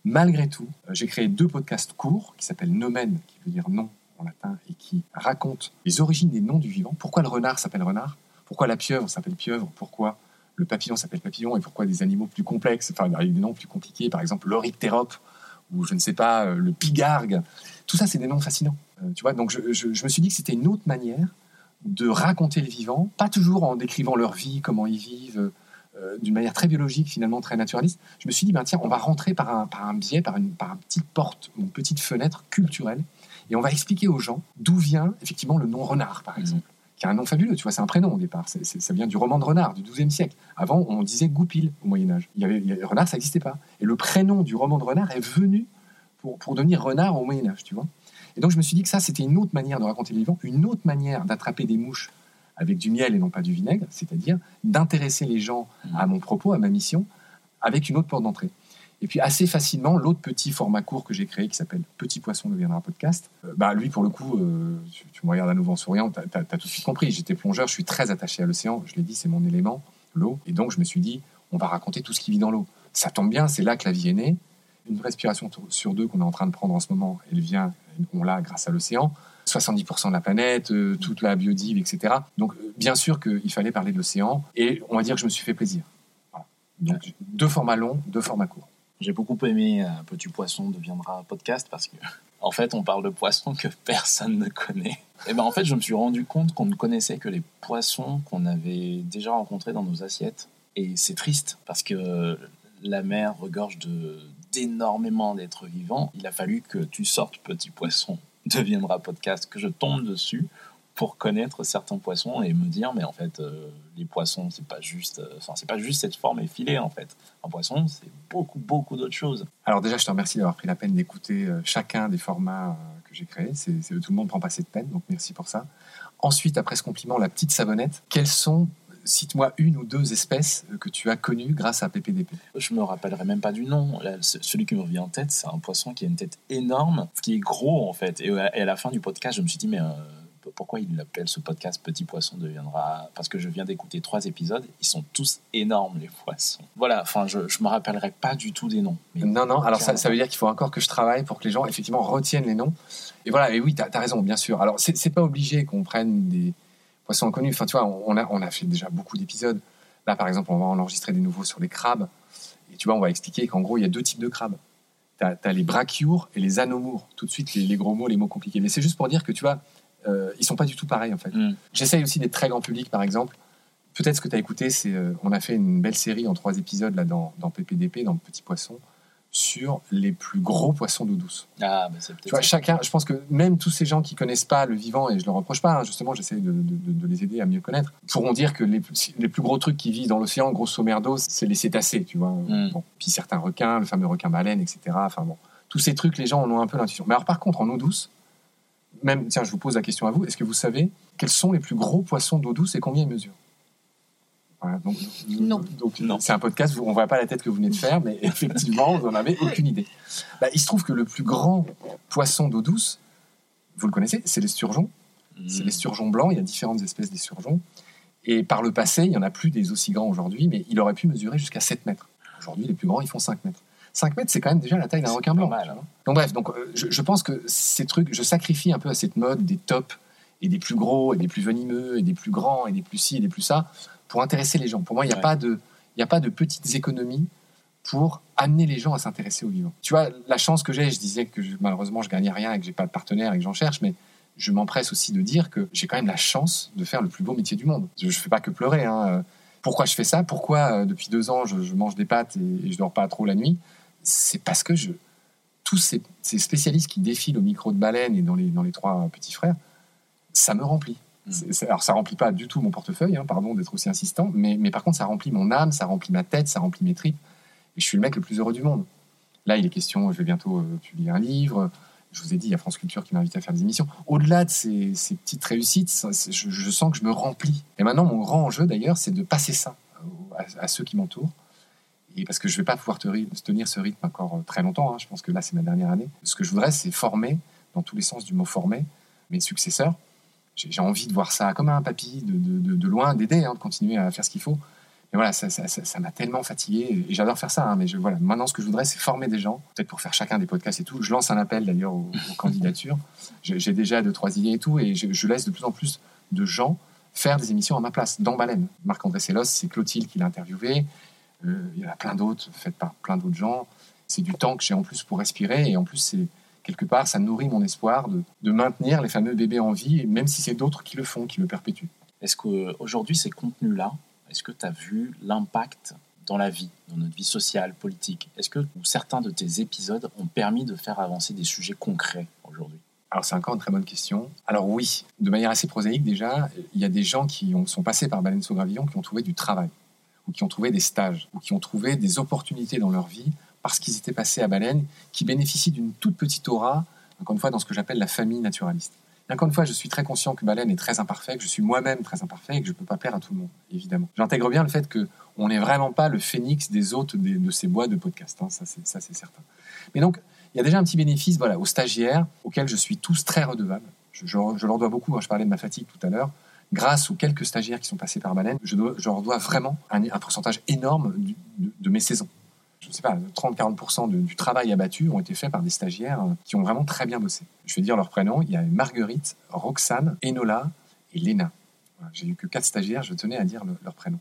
C: Malgré tout, euh, j'ai créé deux podcasts courts qui s'appellent Nomen, qui veut dire non en latin, et qui racontent les origines des noms du vivant. Pourquoi le renard s'appelle renard? Pourquoi la pieuvre s'appelle pieuvre? Pourquoi le papillon s'appelle papillon? Et pourquoi des animaux plus complexes, enfin des noms plus compliqués, par exemple l'orictérope ou je ne sais pas, euh, le pigargue. Tout ça, c'est des noms fascinants. Euh, tu vois, donc je, je- je me suis dit que c'était une autre manière de raconter le vivant, pas toujours en décrivant leur vie, comment ils vivent, euh, d'une manière très biologique, finalement très naturaliste. Je me suis dit, ben, tiens, on va rentrer par un, par un biais, par une, par une petite porte, une petite fenêtre culturelle, et on va expliquer aux gens d'où vient effectivement le nom renard, par exemple, qui a un nom fabuleux, tu vois, c'est un prénom au départ, ça vient du roman de renard, du XIIe siècle. Avant, on disait goupil au Moyen-Âge. Il y avait, il y avait- renard, ça n'existait pas. Et le prénom du roman de renard est venu pour, pour devenir renard au Moyen-Âge, tu vois. Et donc, je me suis dit que ça, c'était une autre manière de raconter le vivant, une autre manière d'attraper des mouches avec du miel et non pas du vinaigre, c'est-à-dire d'intéresser les gens à mon propos, à ma mission, avec une autre porte d'entrée. Et puis assez facilement, l'autre petit format court que j'ai créé, qui s'appelle Petit Poisson deviendra podcast, euh, bah lui pour le coup, euh, tu, tu me regardes à nouveau en souriant, tu as, tout de suite compris. J'étais plongeur, je suis très attaché à l'océan, je l'ai dit, c'est mon élément, l'eau. Et donc je me suis dit, on va raconter tout ce qui vit dans l'eau. Ça tombe bien, c'est là que la vie est née. Une respiration sur deux qu'on est en train de prendre en ce moment, elle vient, on l'a grâce à l'océan. 70% de la planète, euh, toute la biodive, etc. Donc, euh, bien sûr qu'il fallait parler de l'océan, et on va dire que je me suis fait plaisir. Donc, deux formats longs, deux formats courts.
A: J'ai beaucoup aimé euh, Petit Poisson deviendra podcast parce que, en fait, on parle de poissons que personne ne connaît. Et ben, en fait, je me suis rendu compte qu'on ne connaissait que les poissons qu'on avait déjà rencontrés dans nos assiettes. Et c'est triste parce que la mer regorge d'énormément d'êtres vivants. Il a fallu que tu sortes Petit Poisson deviendra podcast, que je tombe dessus pour connaître certains poissons et me dire mais en fait euh, les poissons c'est pas juste euh, enfin c'est pas juste cette forme effilée en fait un poisson c'est beaucoup beaucoup d'autres choses
C: Alors déjà, je te remercie d'avoir pris la peine d'écouter euh, chacun des formats que j'ai créés. C'est, tout le monde prend pas cette peine, donc merci pour ça. Ensuite, après ce compliment, la petite savonnette. Quelles sont, cite-moi une ou deux espèces que tu as connues grâce à PPDP
A: je me rappellerai même pas du nom. Là, celui qui me revient en tête c'est un poisson qui a une tête énorme qui est gros en fait. Et, euh, à la fin du podcast je me suis dit mais euh, pourquoi il appelle ce podcast Petit Poisson deviendra parce que je viens d'écouter trois épisodes ils sont tous énormes les poissons. Voilà enfin je, je me rappellerai pas du tout des noms. Mais
C: Non, non, alors ça, ça veut dire qu'il faut encore que je travaille pour que les gens, effectivement, retiennent les noms. Et voilà, et oui, tu as, raison, bien sûr. Alors, c'est pas obligé qu'on prenne des poissons inconnus. Enfin, tu vois, on a, on a fait déjà beaucoup d'épisodes. Là, par exemple, on va en enregistrer des nouveaux sur les crabes. Et tu vois, on va expliquer qu'en gros, il y a deux types de crabes. Tu as, les brachioures et les anomoures. Tout de suite, les, les gros mots, les mots compliqués. Mais c'est juste pour dire que, tu vois, euh, ils sont pas du tout pareils, en fait.
A: Mm.
C: J'essaye aussi d'être très grand public, par exemple. Peut-être ce que tu as écouté, c'est euh, on a fait une belle série en trois épisodes là dans, dans PPDP, dans Petit Poisson, sur les plus gros poissons d'eau douce.
A: Ah, bah c'est
C: Tu vois, chacun, je pense que même tous ces gens qui connaissent pas le vivant, et je leur reproche pas, hein, justement, j'essaie de, de- de- de les aider à mieux connaître, pourront dire que les, plus- les plus gros trucs qui vivent dans l'océan, grosso merdo, c'est les cétacés, tu vois.
A: Mm.
C: Bon. Puis certains requins, le fameux requin baleine, etc. Enfin bon, tous ces trucs, les gens en ont un peu l'intuition. Mais alors par contre, en eau douce, même, tiens, je vous pose la question à vous, est-ce que vous savez quels sont les plus gros poissons d'eau douce et combien ils mesurent? Voilà, donc,
B: Non.
C: donc,
A: Non.
C: c'est un podcast, on voit pas la tête que vous venez de faire, mais effectivement, vous n'en avez aucune idée. Bah, il se trouve que le plus grand poisson d'eau douce, vous le connaissez, c'est l'esturgeon. C'est
A: Mm.
C: l'esturgeon blanc. Il y a différentes espèces d'esturgeons. Et par le passé, il n'y en a plus des aussi grands aujourd'hui, mais il aurait pu mesurer jusqu'à 7 mètres. Aujourd'hui, les plus grands, ils font 5 mètres. 5 mètres, c'est quand même déjà la taille d'un requin blanc.
A: mal, hein.
C: Donc bref, donc, euh, je, je pense que ces trucs, je sacrifie un peu à cette mode des tops et des plus gros et des plus venimeux et des plus grands et des plus ci et des plus ça pour intéresser les gens. Pour moi, il n'y a,
A: Ouais.
C: pas de- y a pas de petites économies pour amener les gens à s'intéresser au vivant. Tu vois, la chance que j'ai, je disais que je- malheureusement je gagnais rien et que j'ai pas de partenaire et que j'en cherche, mais je m'empresse aussi de dire que j'ai quand même la chance de faire le plus beau métier du monde. Je ne fais pas que pleurer. hein. Pourquoi je fais ça? Pourquoi euh, depuis deux ans je, je mange des pâtes et, et je dors pas trop la nuit? C'est parce que je, tous ces, ces spécialistes qui défilent au micro de baleine et dans les, dans les trois petits frères, ça me remplit. Alors ça remplit pas du tout mon portefeuille, hein, pardon d'être aussi insistant, mais, mais par contre ça remplit mon âme, ça remplit ma tête, ça remplit mes tripes. Et je suis le mec le plus heureux du monde. Là, il est question, je vais bientôt euh, publier un livre. Je vous ai dit, il y a France Culture qui m'a invité à faire des émissions. Au-delà de ces, petites réussites, je, sens que je me remplis. Et maintenant, mon grand enjeu d'ailleurs, c'est de passer ça euh, à, ceux qui m'entourent. Et parce que je ne vais pas pouvoir tenir ce rythme encore euh, très longtemps. hein. Je pense que là, c'est ma dernière année. Ce que je voudrais, c'est former, dans tous les sens du mot former, mes successeurs. J'ai envie de voir ça comme un papy, de, de- de- loin, d'aider, hein, de continuer à faire ce qu'il faut. Mais voilà, ça ça- ça- ça m'a tellement fatigué. Et j'adore faire ça. hein, mais je, voilà, maintenant, ce que je voudrais, c'est former des gens. Peut-être pour faire chacun des podcasts et tout. Je lance un appel d'ailleurs aux, aux candidatures. J'ai déjà deux, trois idées et tout. Et je, je laisse de plus en plus de gens faire des émissions à ma place, dans Baleine. Marc-André Sellos, c'est Clotilde qui l'a interviewé. Euh, il y en a plein d'autres, faites par plein d'autres gens. C'est du temps que j'ai en plus pour respirer. Et en plus, c'est quelque part, ça nourrit mon espoir de, de maintenir les fameux bébés en vie, même si c'est d'autres qui le font, qui le perpétuent.
A: Est-ce qu'aujourd'hui, ces contenus-là, est-ce que tu as vu l'impact dans la vie, dans notre vie sociale, politique? Est-ce que certains de tes épisodes ont permis de faire avancer des sujets concrets aujourd'hui?
C: Alors c'est encore une très bonne question. Alors oui, de manière assez prosaïque déjà, il y a des gens qui ont- sont passés par Baleine sous Gravillon qui ont trouvé du travail, ou qui ont trouvé des stages, ou qui ont trouvé des opportunités dans leur vie parce qu'ils étaient passés à Baleine, qui bénéficient d'une toute petite aura, encore une fois, dans ce que j'appelle la famille naturaliste. Et encore une fois, je suis très conscient que Baleine est très imparfait, que je suis moi-même très imparfait et que je ne peux pas plaire à tout le monde, évidemment. J'intègre bien le fait que on n'est vraiment pas le phénix des hôtes de ces bois de podcast, hein, ça c'est certain. Mais donc, il y a déjà un petit bénéfice voilà, aux stagiaires, auxquels je suis tous très redevables. Je, leur dois beaucoup, hein, je parlais de ma fatigue tout à l'heure. Grâce aux quelques stagiaires qui sont passés par Baleine, je, leur dois vraiment un, pourcentage énorme de mes saisons. Je ne sais pas, 30-40% de- du travail abattu ont été faits par des stagiaires euh, qui ont vraiment très bien bossé. Je vais dire leurs prénoms. Il y a Marguerite, Roxane, Enola et Léna. J'ai eu que quatre stagiaires, je tenais à dire le- leurs prénoms.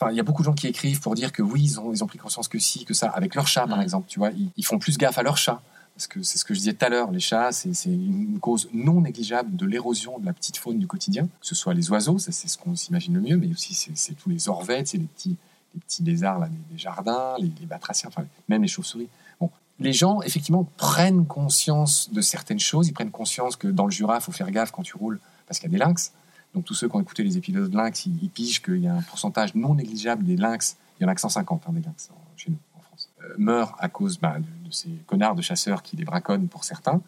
C: Enfin, il y a beaucoup de gens qui écrivent pour dire que oui, ils ont, ils ont pris conscience que si, que ça, avec leur chat par
A: Mhm.
C: exemple, tu vois, ils, ils font plus gaffe à leur chat. Parce que c'est ce que je disais tout à l'heure, les chats, c'est une cause non négligeable de l'érosion de la petite faune du quotidien, que ce soit les oiseaux, ça c'est ce qu'on s'imagine le mieux, mais aussi c'est c'est tous les orvettes, c'est les petits, les petits lézards là, des jardins, les, les batraciens, enfin même les chauves-souris. Bon, les gens effectivement prennent conscience de certaines choses, ils prennent conscience que dans le Jura, il faut faire gaffe quand tu roules parce qu'il y a des lynx. Donc tous ceux qui ont écouté les épisodes de lynx, ils, pigent qu'il y a un pourcentage non négligeable des lynx, il y en a que 150 hein, des lynx chez nous en France, euh, meurent à cause bah, de, de ces connards de chasseurs qui les braconnent pour certains,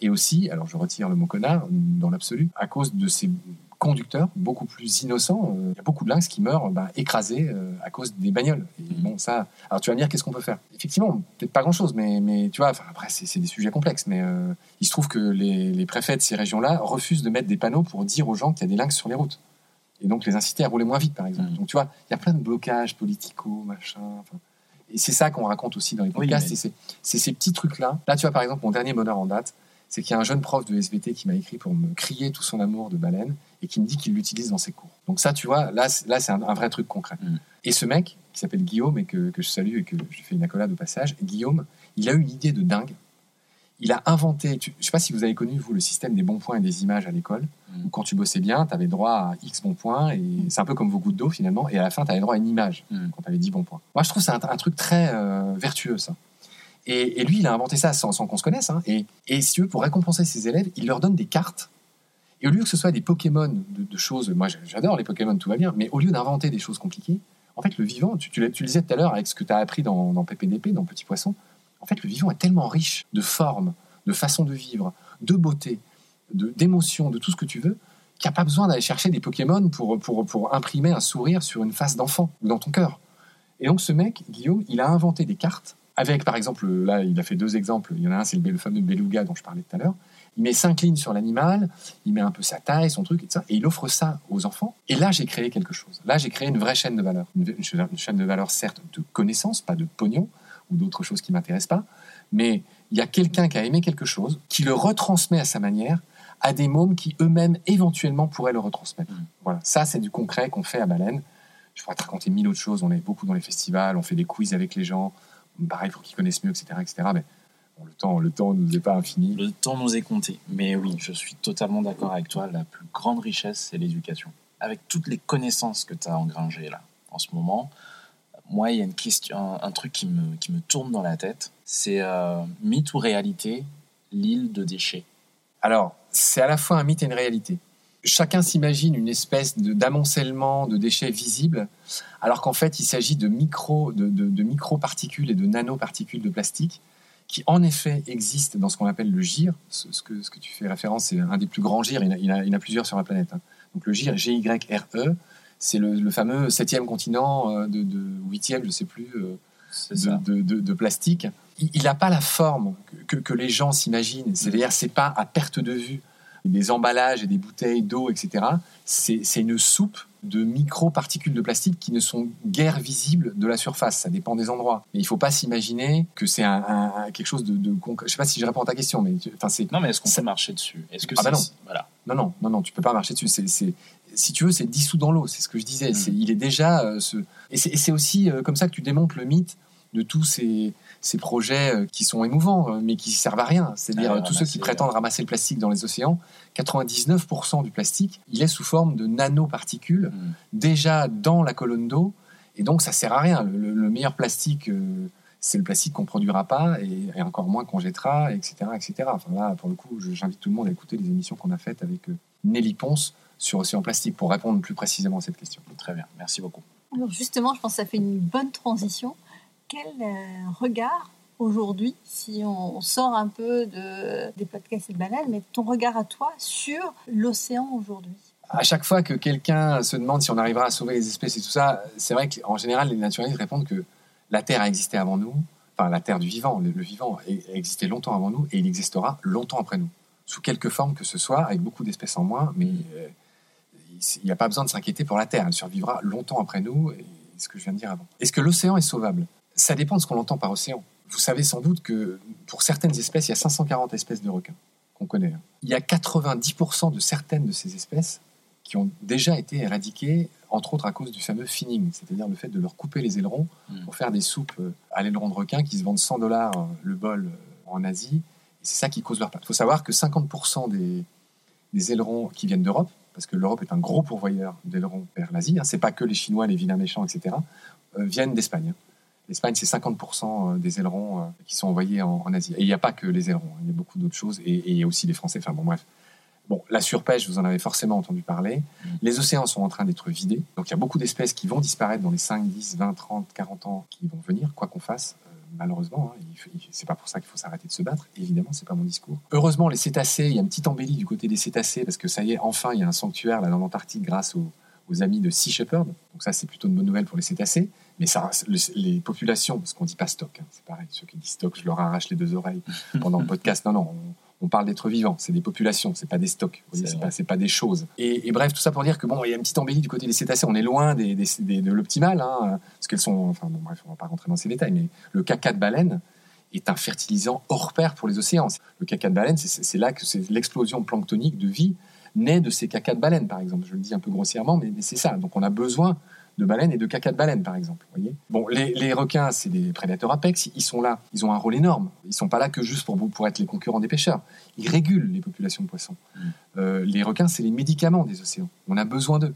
C: et aussi, alors je retire le mot connard dans l'absolu, à cause de ces conducteurs beaucoup plus innocents. Euh, Il y a beaucoup de lynx qui meurent bah, écrasés euh, à cause des bagnoles. Et bon, ça. Alors tu vas me dire, qu'est-ce qu'on peut faire? Effectivement, peut-être pas grand-chose, mais, mais tu vois, enfin, après, c'est des sujets complexes. Mais euh, il se trouve que les, les préfets de ces régions-là refusent de mettre des panneaux pour dire aux gens qu'il y a des lynx sur les routes. Et donc les inciter à rouler moins vite, par exemple.
A: Mhm.
C: Donc tu vois, il y a plein de blocages politico, machin. enfin. Et c'est ça qu'on raconte aussi dans les
A: Oui,
C: podcasts.
A: mais-
C: et c'est- C'est ces petits trucs-là. Là, tu vois, par exemple, mon dernier bonheur en date, c'est qu'il y a un jeune prof de SVT qui m'a écrit pour me crier tout son amour de baleine et qui me dit qu'il l'utilise dans ses cours. Donc ça, tu vois, là, c'est- là c'est un, un vrai truc concret.
A: Mm.
C: Et ce mec, qui s'appelle Guillaume et que, que je salue et que je fais une accolade au passage, Guillaume, il a eu une idée de dingue. il a inventé, je ne sais pas si vous avez connu, vous, le système des bons points et des images à l'école,
A: Mm.
C: où quand tu bossais bien, tu avais droit à X bons points, et c'est un peu comme vos gouttes d'eau finalement, et à la fin, tu avais droit à une image
A: Mm.
C: quand tu avais 10 bons points. Moi, je trouve que c'est un, un truc très euh, vertueux, ça. Et, lui, il a inventé ça sans, qu'on se connaisse. hein. et, et si tu pour récompenser ses élèves, il leur donne des cartes. Et au lieu que ce soit des Pokémon de, choses, moi j'adore les Pokémon, tout va bien, mais au lieu d'inventer des choses compliquées, en fait, le vivant, tu, le disais tout à l'heure avec ce que tu as appris dans, dans PPDP, dans Petit Poisson, en fait, le vivant est tellement riche de formes, de façons de vivre, de beauté, d'émotions, de, tout ce que tu veux, qu'il n'y a pas besoin d'aller chercher des Pokémon pour, pour imprimer un sourire sur une face d'enfant ou dans ton cœur. Et donc, ce mec, Guillaume, il a inventé des cartes avec, par exemple, là, il a fait deux exemples. Il y en a un, c'est le, fameux beluga dont je parlais tout à l'heure. Il met cinq lignes sur l'animal, il met un peu sa taille, son truc, et, ça, et il offre ça aux enfants. Et là, j'ai créé quelque chose. Là, j'ai créé une vraie chaîne de valeur. Une, une cha- une chaîne de valeur, certes, de connaissances, pas de pognon ou d'autres choses qui m'intéressent pas, mais il y a quelqu'un qui a aimé quelque chose, qui le retransmet à sa manière à des mômes qui eux-mêmes éventuellement pourraient le retransmettre.
A: Mm.
C: Voilà, ça c'est du concret qu'on fait à Baleine. Je pourrais te raconter mille autres choses. On est beaucoup dans les festivals, on fait des quiz avec les gens, pareil pour qu'ils connaissent mieux, etc., etc. Mais bon, le temps, le temps nous est pas infini.
A: Le temps nous est compté. Mais oui, je suis totalement d'accord avec toi. La plus grande richesse, c'est l'éducation. Avec toutes les connaissances que tu as engrangées là, en ce moment, moi, il y a une question, un, un truc qui me, qui me tourne dans la tête. C'est euh, mythe ou réalité, l'île de déchets?
C: Alors, c'est à la fois un mythe et une réalité. Chacun s'imagine une espèce d'amoncellement de, déchets visibles, alors qu'en fait, il s'agit de micro, de, de- de microparticules et de nanoparticules de plastique qui, en effet, existent dans ce qu'on appelle le GIR. Ce, ce que, ce que tu fais référence, c'est un des plus grands GIR. Il y en a, plusieurs sur la planète. hein. Donc, le GIR, G-Y-R-E, c'est le, le fameux septième continent euh, de, huitième, je sais plus, euh, de, plastique. Il n'a pas la forme que, que- que les gens s'imaginent. C'est-à-dire, c'est pas à perte de vue des emballages et des bouteilles d'eau, etc. C'est une soupe de micro-particules de plastique qui ne sont guère visibles de la surface. Ça dépend des endroits. Mais il faut pas s'imaginer que c'est un, quelque chose de, de concret. Je sais pas si je réponds à ta question, mais tu- enfin, c'est
A: Non, mais est-ce qu'on peut marcher dessus? Est-ce que
C: Ah bah
A: c'est- Voilà.
C: non, non, non, non, tu peux pas marcher dessus. C'est, c'est- si tu veux, c'est dissous dans l'eau. C'est ce que je disais.
A: Mm.
C: C'est, il est déjà euh, ce. Et c'est, et c'est aussi euh, comme ça que tu démontes le mythe de tous ces, ces projets euh, qui sont émouvants, euh, mais qui servent à rien. C'est-à-dire
A: Ah,
C: tous ceux qui
A: ramasser,
C: prétendent ramasser le plastique dans les océans. 99% du plastique, il est sous forme de nanoparticules
A: Hmm.
C: déjà dans la colonne d'eau, et donc ça sert à rien. Le, le- le meilleur plastique, euh, c'est le plastique qu'on produira pas, et, et encore moins qu'on jettera, etc., etc. Enfin là, pour le coup, j'invite tout le monde à écouter les émissions qu'on a faites avec Nelly Ponce sur Océan Plastique pour répondre plus précisément à cette question.
A: Très bien. Merci beaucoup.
B: Alors justement, je pense que ça fait une bonne transition. Quel euh, regard aujourd'hui, si on sort un peu de, des podcasts et de baleines, mais ton regard à toi sur l'océan aujourd'hui?
C: À chaque fois que quelqu'un se demande si on arrivera à sauver les espèces et tout ça, c'est vrai qu'en général, les naturalistes répondent que la Terre a existé avant nous, enfin la Terre du vivant, le, le vivant a existé longtemps avant nous et il existera longtemps après nous, sous quelque forme que ce soit, avec beaucoup d'espèces en moins, mais euh, il n'y a pas besoin de s'inquiéter pour la Terre, elle survivra longtemps après nous, et ce que je viens de dire avant. Est-ce que l'océan est sauvable? Ça dépend de ce qu'on entend par océan. Vous savez sans doute que pour certaines espèces, il y a 540 espèces de requins qu'on connaît. hein. Il y a 90% de certaines de ces espèces qui ont déjà été éradiquées, entre autres à cause du fameux finning, c'est-à-dire le fait de leur couper les ailerons
A: Mm.
C: pour faire des soupes euh, à l'aileron de requin qui se vendent 100 dollars euh, le bol euh, en Asie. Et c'est ça qui cause leur perte. Il faut savoir que 50% des, des ailerons qui viennent d'Europe, parce que l'Europe est un gros pourvoyeur d'ailerons vers l'Asie, hein, c'est pas que les Chinois, les vilains méchants, etc., euh, viennent d'Espagne. L'Espagne, c'est 50% des ailerons euh, qui sont envoyés en, en Asie. Et il n'y a pas que les ailerons, hein, il y a beaucoup d'autres choses, et, et il y a aussi les Français. Enfin bon, bref. Bon, la surpêche, vous en avez forcément entendu parler.
A: Mm.
C: Les océans sont en train d'être vidés. Donc il y a beaucoup d'espèces qui vont disparaître dans les 5, 10, 20, 30, 40 ans qui vont venir, quoi qu'on fasse. euh, malheureusement, hein. C'est pas pour ça qu'il faut s'arrêter de se battre. Évidemment, c'est pas mon discours. Heureusement, les cétacés, il y a une petite embellie du côté des cétacés parce que ça y est, enfin, il y a un sanctuaire là dans l'Antarctique grâce aux, aux amis de Sea Shepherd. Donc ça, c'est plutôt une bonne nouvelle pour les cétacés. Mais ça, le- les populations, parce qu'on dit pas stock, hein, c'est pareil. Ceux qui disent stock, je leur arrache les deux oreilles pendant le podcast. Non, non, on, on parle d'êtres vivants. C'est des populations, c'est pas des stocks.
A: C'est
C: pas, pas des choses. Et, et bref, tout ça pour dire que bon, il y a une petite embellie du côté des cétacés. On est loin des, des- des- de l'optimal, hein, parce qu'elles sont. Enfin bon, bref, on va pas rentrer dans ces détails, mais le caca de baleine est un fertilisant hors pair pour les océans. Le caca de baleine, c'est là que c'est l'explosion planctonique de vie naît de ces cacas de baleine, par exemple. Je le dis un peu grossièrement, mais, mais c'est ça. Donc on a besoin de baleines et de caca de baleines, par exemple. Voyez bon, les, les requins, c'est des prédateurs apex. Ils sont là, ils ont un rôle énorme. Ils sont pas là que juste pour, pour être les concurrents des pêcheurs. Ils régulent les populations de poissons. Euh, les requins, c'est les médicaments des océans. On a besoin d'eux.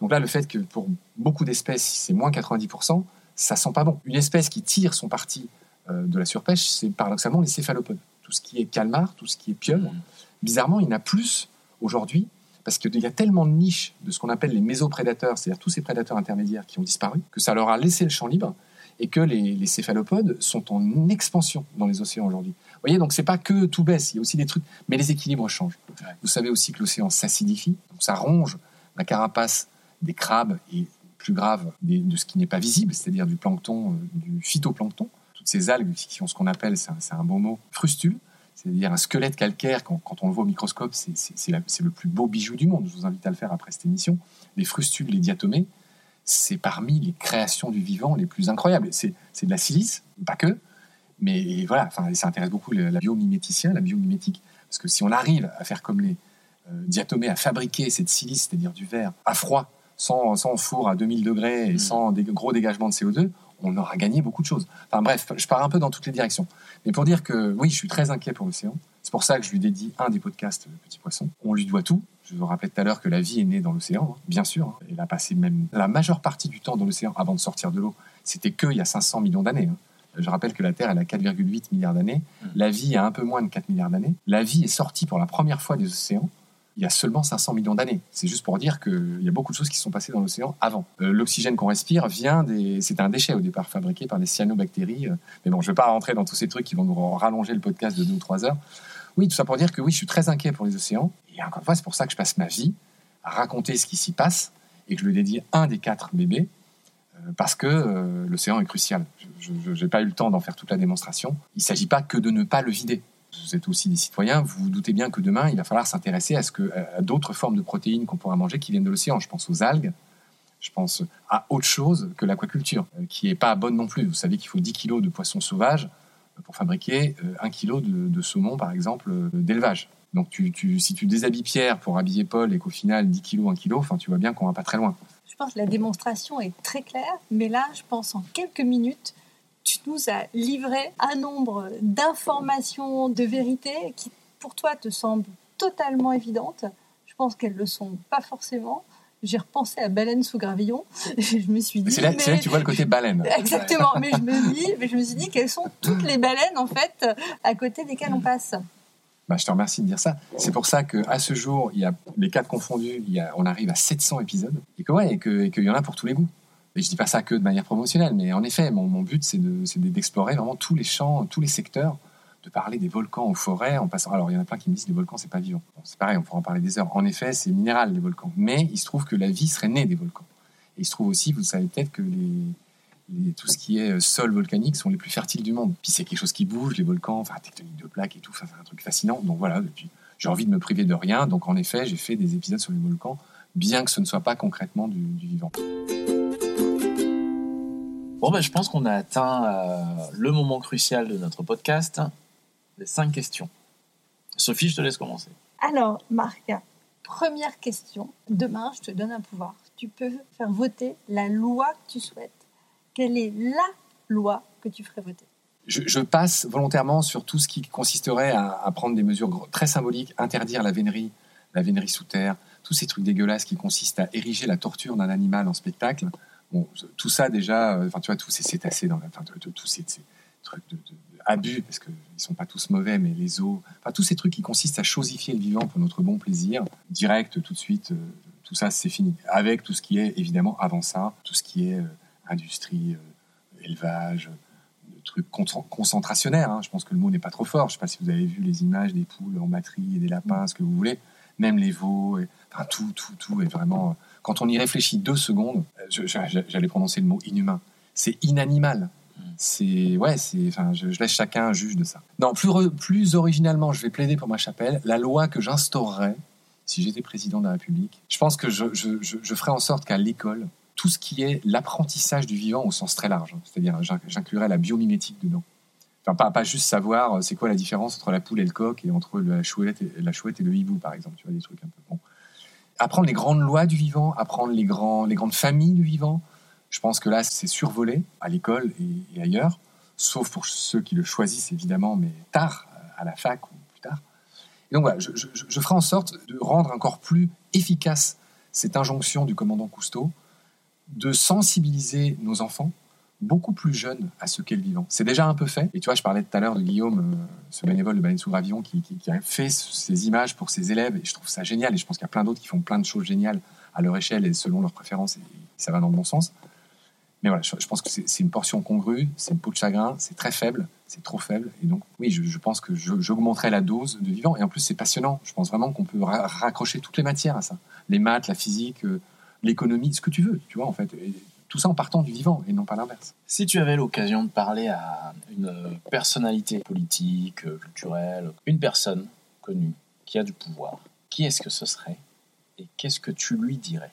C: Donc là, le fait que pour beaucoup d'espèces, c'est moins 90%, ça sent pas bon. Une espèce qui tire son parti euh, de la surpêche, c'est paradoxalement les céphalopodes. Tout ce qui est calmar, tout ce qui est pieuvre. Bizarrement, il y en a plus aujourd'hui parce qu'il y a tellement de niches de ce qu'on appelle les mésoprédateurs, c'est-à-dire tous ces prédateurs intermédiaires qui ont disparu, que ça leur a laissé le champ libre et que les, céphalopodes sont en expansion dans les océans aujourd'hui. Vous voyez, donc c'est pas que tout baisse, il y a aussi des trucs, mais les équilibres changent. Vous savez aussi que l'océan s'acidifie, donc ça ronge la carapace des crabes et plus grave de ce qui n'est pas visible, c'est-à-dire du plancton, euh, du phytoplancton, toutes ces algues qui ont ce qu'on appelle, c'est un, un, bon mot, frustules, c'est-à-dire un squelette calcaire, quand, on le voit au microscope, c'est le plus beau bijou du monde. Je vous invite à le faire après cette émission. Les frustules, les diatomées, c'est parmi les créations du vivant les plus incroyables. C'est de la silice, pas que, mais voilà, enfin, ça intéresse beaucoup la biomiméticien, la biomimétique, parce que si on arrive à faire comme les euh, diatomées, à fabriquer cette silice, c'est-à-dire du verre, à froid, sans, sans four à 2000 degrés et mmh. sans des gros dégagements de CO2, on aura gagné beaucoup de choses. Enfin bref, je pars un peu dans toutes les directions. Mais pour dire que oui, je suis très inquiet pour l'océan. C'est pour ça que je lui dédie un des podcasts Petit Poisson. On lui doit tout. Je vous rappelle tout à l'heure que la vie est née dans l'océan, hein, bien sûr. Hein. Elle a passé même la majeure partie du temps dans l'océan avant de sortir de l'eau. C'était que il y a 500 millions d'années. Hein. Je rappelle que la Terre, elle a 4,8 milliards d'années. Mmh. La vie a un peu moins de 4 milliards d'années. La vie est sortie pour la première fois des océans il y a seulement 500 millions d'années. C'est juste pour dire qu'il y a beaucoup de choses qui sont passées dans l'océan avant. Euh, l'oxygène qu'on respire vient des... C'est un déchet au départ fabriqué par des cyanobactéries. Euh. mais bon, je ne vais pas rentrer dans tous ces trucs qui vont nous rallonger le podcast de deux ou trois heures. Oui, tout ça pour dire que oui, je suis très inquiet pour les océans. Et encore une fois, c'est pour ça que je passe ma vie à raconter ce qui s'y passe et que je lui dédie un des quatre bébés euh, parce que l'océan est crucial. Je n'ai pas eu le temps d'en faire toute la démonstration. Il ne s'agit pas que de ne pas le vider vous êtes aussi des citoyens, vous vous doutez bien que demain, il va falloir s'intéresser à, ce que, à d'autres formes de protéines qu'on pourra manger qui viennent de l'océan. Je pense aux algues, je pense à autre chose que l'aquaculture, euh, qui n'est pas bonne non plus. Vous savez qu'il faut 10 kilos de poissons sauvages euh, pour fabriquer 1 euh, kilo de, saumon, par exemple, d'élevage. Donc si tu déshabilles Pierre pour habiller Paul et qu'au final 10 kilos, 1 kilo, enfin, tu vois bien qu'on va pas très loin.
B: Je pense que la démonstration est très claire, mais là, je pense en quelques minutes, tu nous as livré un nombre d'informations, de vérités qui, pour toi, te semblent totalement évidentes. Je pense qu'elles ne le sont pas forcément. J'ai repensé à Baleine sous gravillon. je me suis dit.
C: C'est là, que tu vois le côté baleine.
B: Exactement. mais, je me dis, mais je me suis dit quelles sont toutes les baleines, en fait, à côté desquelles on passe.
C: Bah, je te remercie de dire ça. C'est pour ça qu'à ce jour, il y a les quatre confondus, il y a, on arrive à 700 épisodes. Et que ouais, et qu'il y en a pour tous les goûts. Et je dis pas ça que de manière promotionnelle, mais en effet, mon, but, c'est d'explorer de, vraiment tous les champs, tous les secteurs, de parler des volcans aux forêts, en passant. Alors, il y en a plein qui me disent que les volcans, c'est pas vivant. c'est pareil, on pourra en parler des heures. En effet, c'est minéral, les volcans. Mais il se trouve que la vie serait née des volcans. Et il se trouve aussi, vous savez peut-être que tout ce qui est euh, sol volcanique sont les plus fertiles du monde. Puis c'est quelque chose qui bouge, les volcans, enfin, tectonique de plaques et tout, c'est un truc fascinant. Donc voilà, j'ai envie de me priver de rien. Donc en effet, j'ai fait des épisodes sur les volcans, bien que ce ne soit pas concrètement du vivant.
A: Bon, ben, je pense qu'on a atteint euh, le moment crucial de notre podcast, les cinq questions. Sophie, je te laisse commencer.
B: Alors, Marc, première question. Demain, je te donne un pouvoir. Tu peux faire voter la loi que tu souhaites. Quelle est la loi que tu ferais voter?
C: Je, passe volontairement sur tout ce qui consisterait à, à, prendre des mesures très symboliques, interdire la vénerie, la vénerie sous terre, tous ces trucs dégueulasses qui consistent à ériger la torture d'un animal en spectacle. Bon, tout ça déjà, euh, enfin tu vois, tous ces cétacés dans la, enfin, tous ces, trucs de, abus, parce qu'ils sont pas tous mauvais, mais les os, enfin tous ces trucs qui consistent à chosifier le vivant pour notre bon plaisir, direct, tout de suite, euh, tout ça c'est fini. Avec tout ce qui est évidemment avant ça, tout ce qui est euh, industrie, élevage, trucs concentrationnaires. Hein. Je pense que le mot n'est pas trop fort. Je ne sais pas si vous avez vu les images des poules en batterie et des lapins, ce que vous voulez. Même les veaux, et, enfin, tout, tout, tout est vraiment quand on y réfléchit deux secondes, j'allais prononcer le mot inhumain. C'est inanimal. C'est ouais, c'est. Enfin, je, laisse chacun juge de ça. Non, plus plus originalement, je vais plaider pour ma chapelle. La loi que j'instaurerais si j'étais président de la République, je pense que je, je ferais en sorte qu'à l'école, tout ce qui est l'apprentissage du vivant au sens très large, c'est-à-dire j'inclurais la biomimétique dedans. Enfin, pas, pas juste savoir euh, c'est quoi la différence entre la poule et le coq et entre la chouette et, la chouette et le hibou, par exemple. Tu vois, des trucs un peu. Bon apprendre les grandes lois du vivant, apprendre les, grandes familles du vivant, Je pense que là, c'est survolé à l'école et, ailleurs, sauf pour ceux qui le choisissent évidemment, mais tard, à la fac ou plus tard. Et donc voilà, je, je ferai en sorte de rendre encore plus efficace cette injonction du commandant Cousteau de sensibiliser nos enfants beaucoup plus jeunes à ce qu'est le vivant. C'est déjà un peu fait. Et tu vois, je parlais tout à l'heure de Guillaume, euh, ce bénévole de Baleine sous Gravillon, qui, a fait ces images pour ses élèves. Et je trouve ça génial. Et je pense qu'il y a plein d'autres qui font plein de choses géniales à leur échelle et selon leurs préférences. Et ça va dans le bon sens. Mais voilà, je, pense que c'est une portion congrue, c'est une peau de chagrin, c'est très faible, c'est trop faible. Et donc, oui, je, pense que j'augmenterai la dose de vivant. Et en plus, c'est passionnant. Je pense vraiment qu'on peut raccrocher toutes les matières à ça. Les maths, la physique, euh, l'économie, ce que tu veux, tu vois, en fait. Tout ça en partant du vivant et non pas l'inverse.
A: Si tu avais l'occasion de parler à une personnalité politique, culturelle, une personne connue qui a du pouvoir, qui est-ce que ce serait et qu'est-ce que tu lui dirais?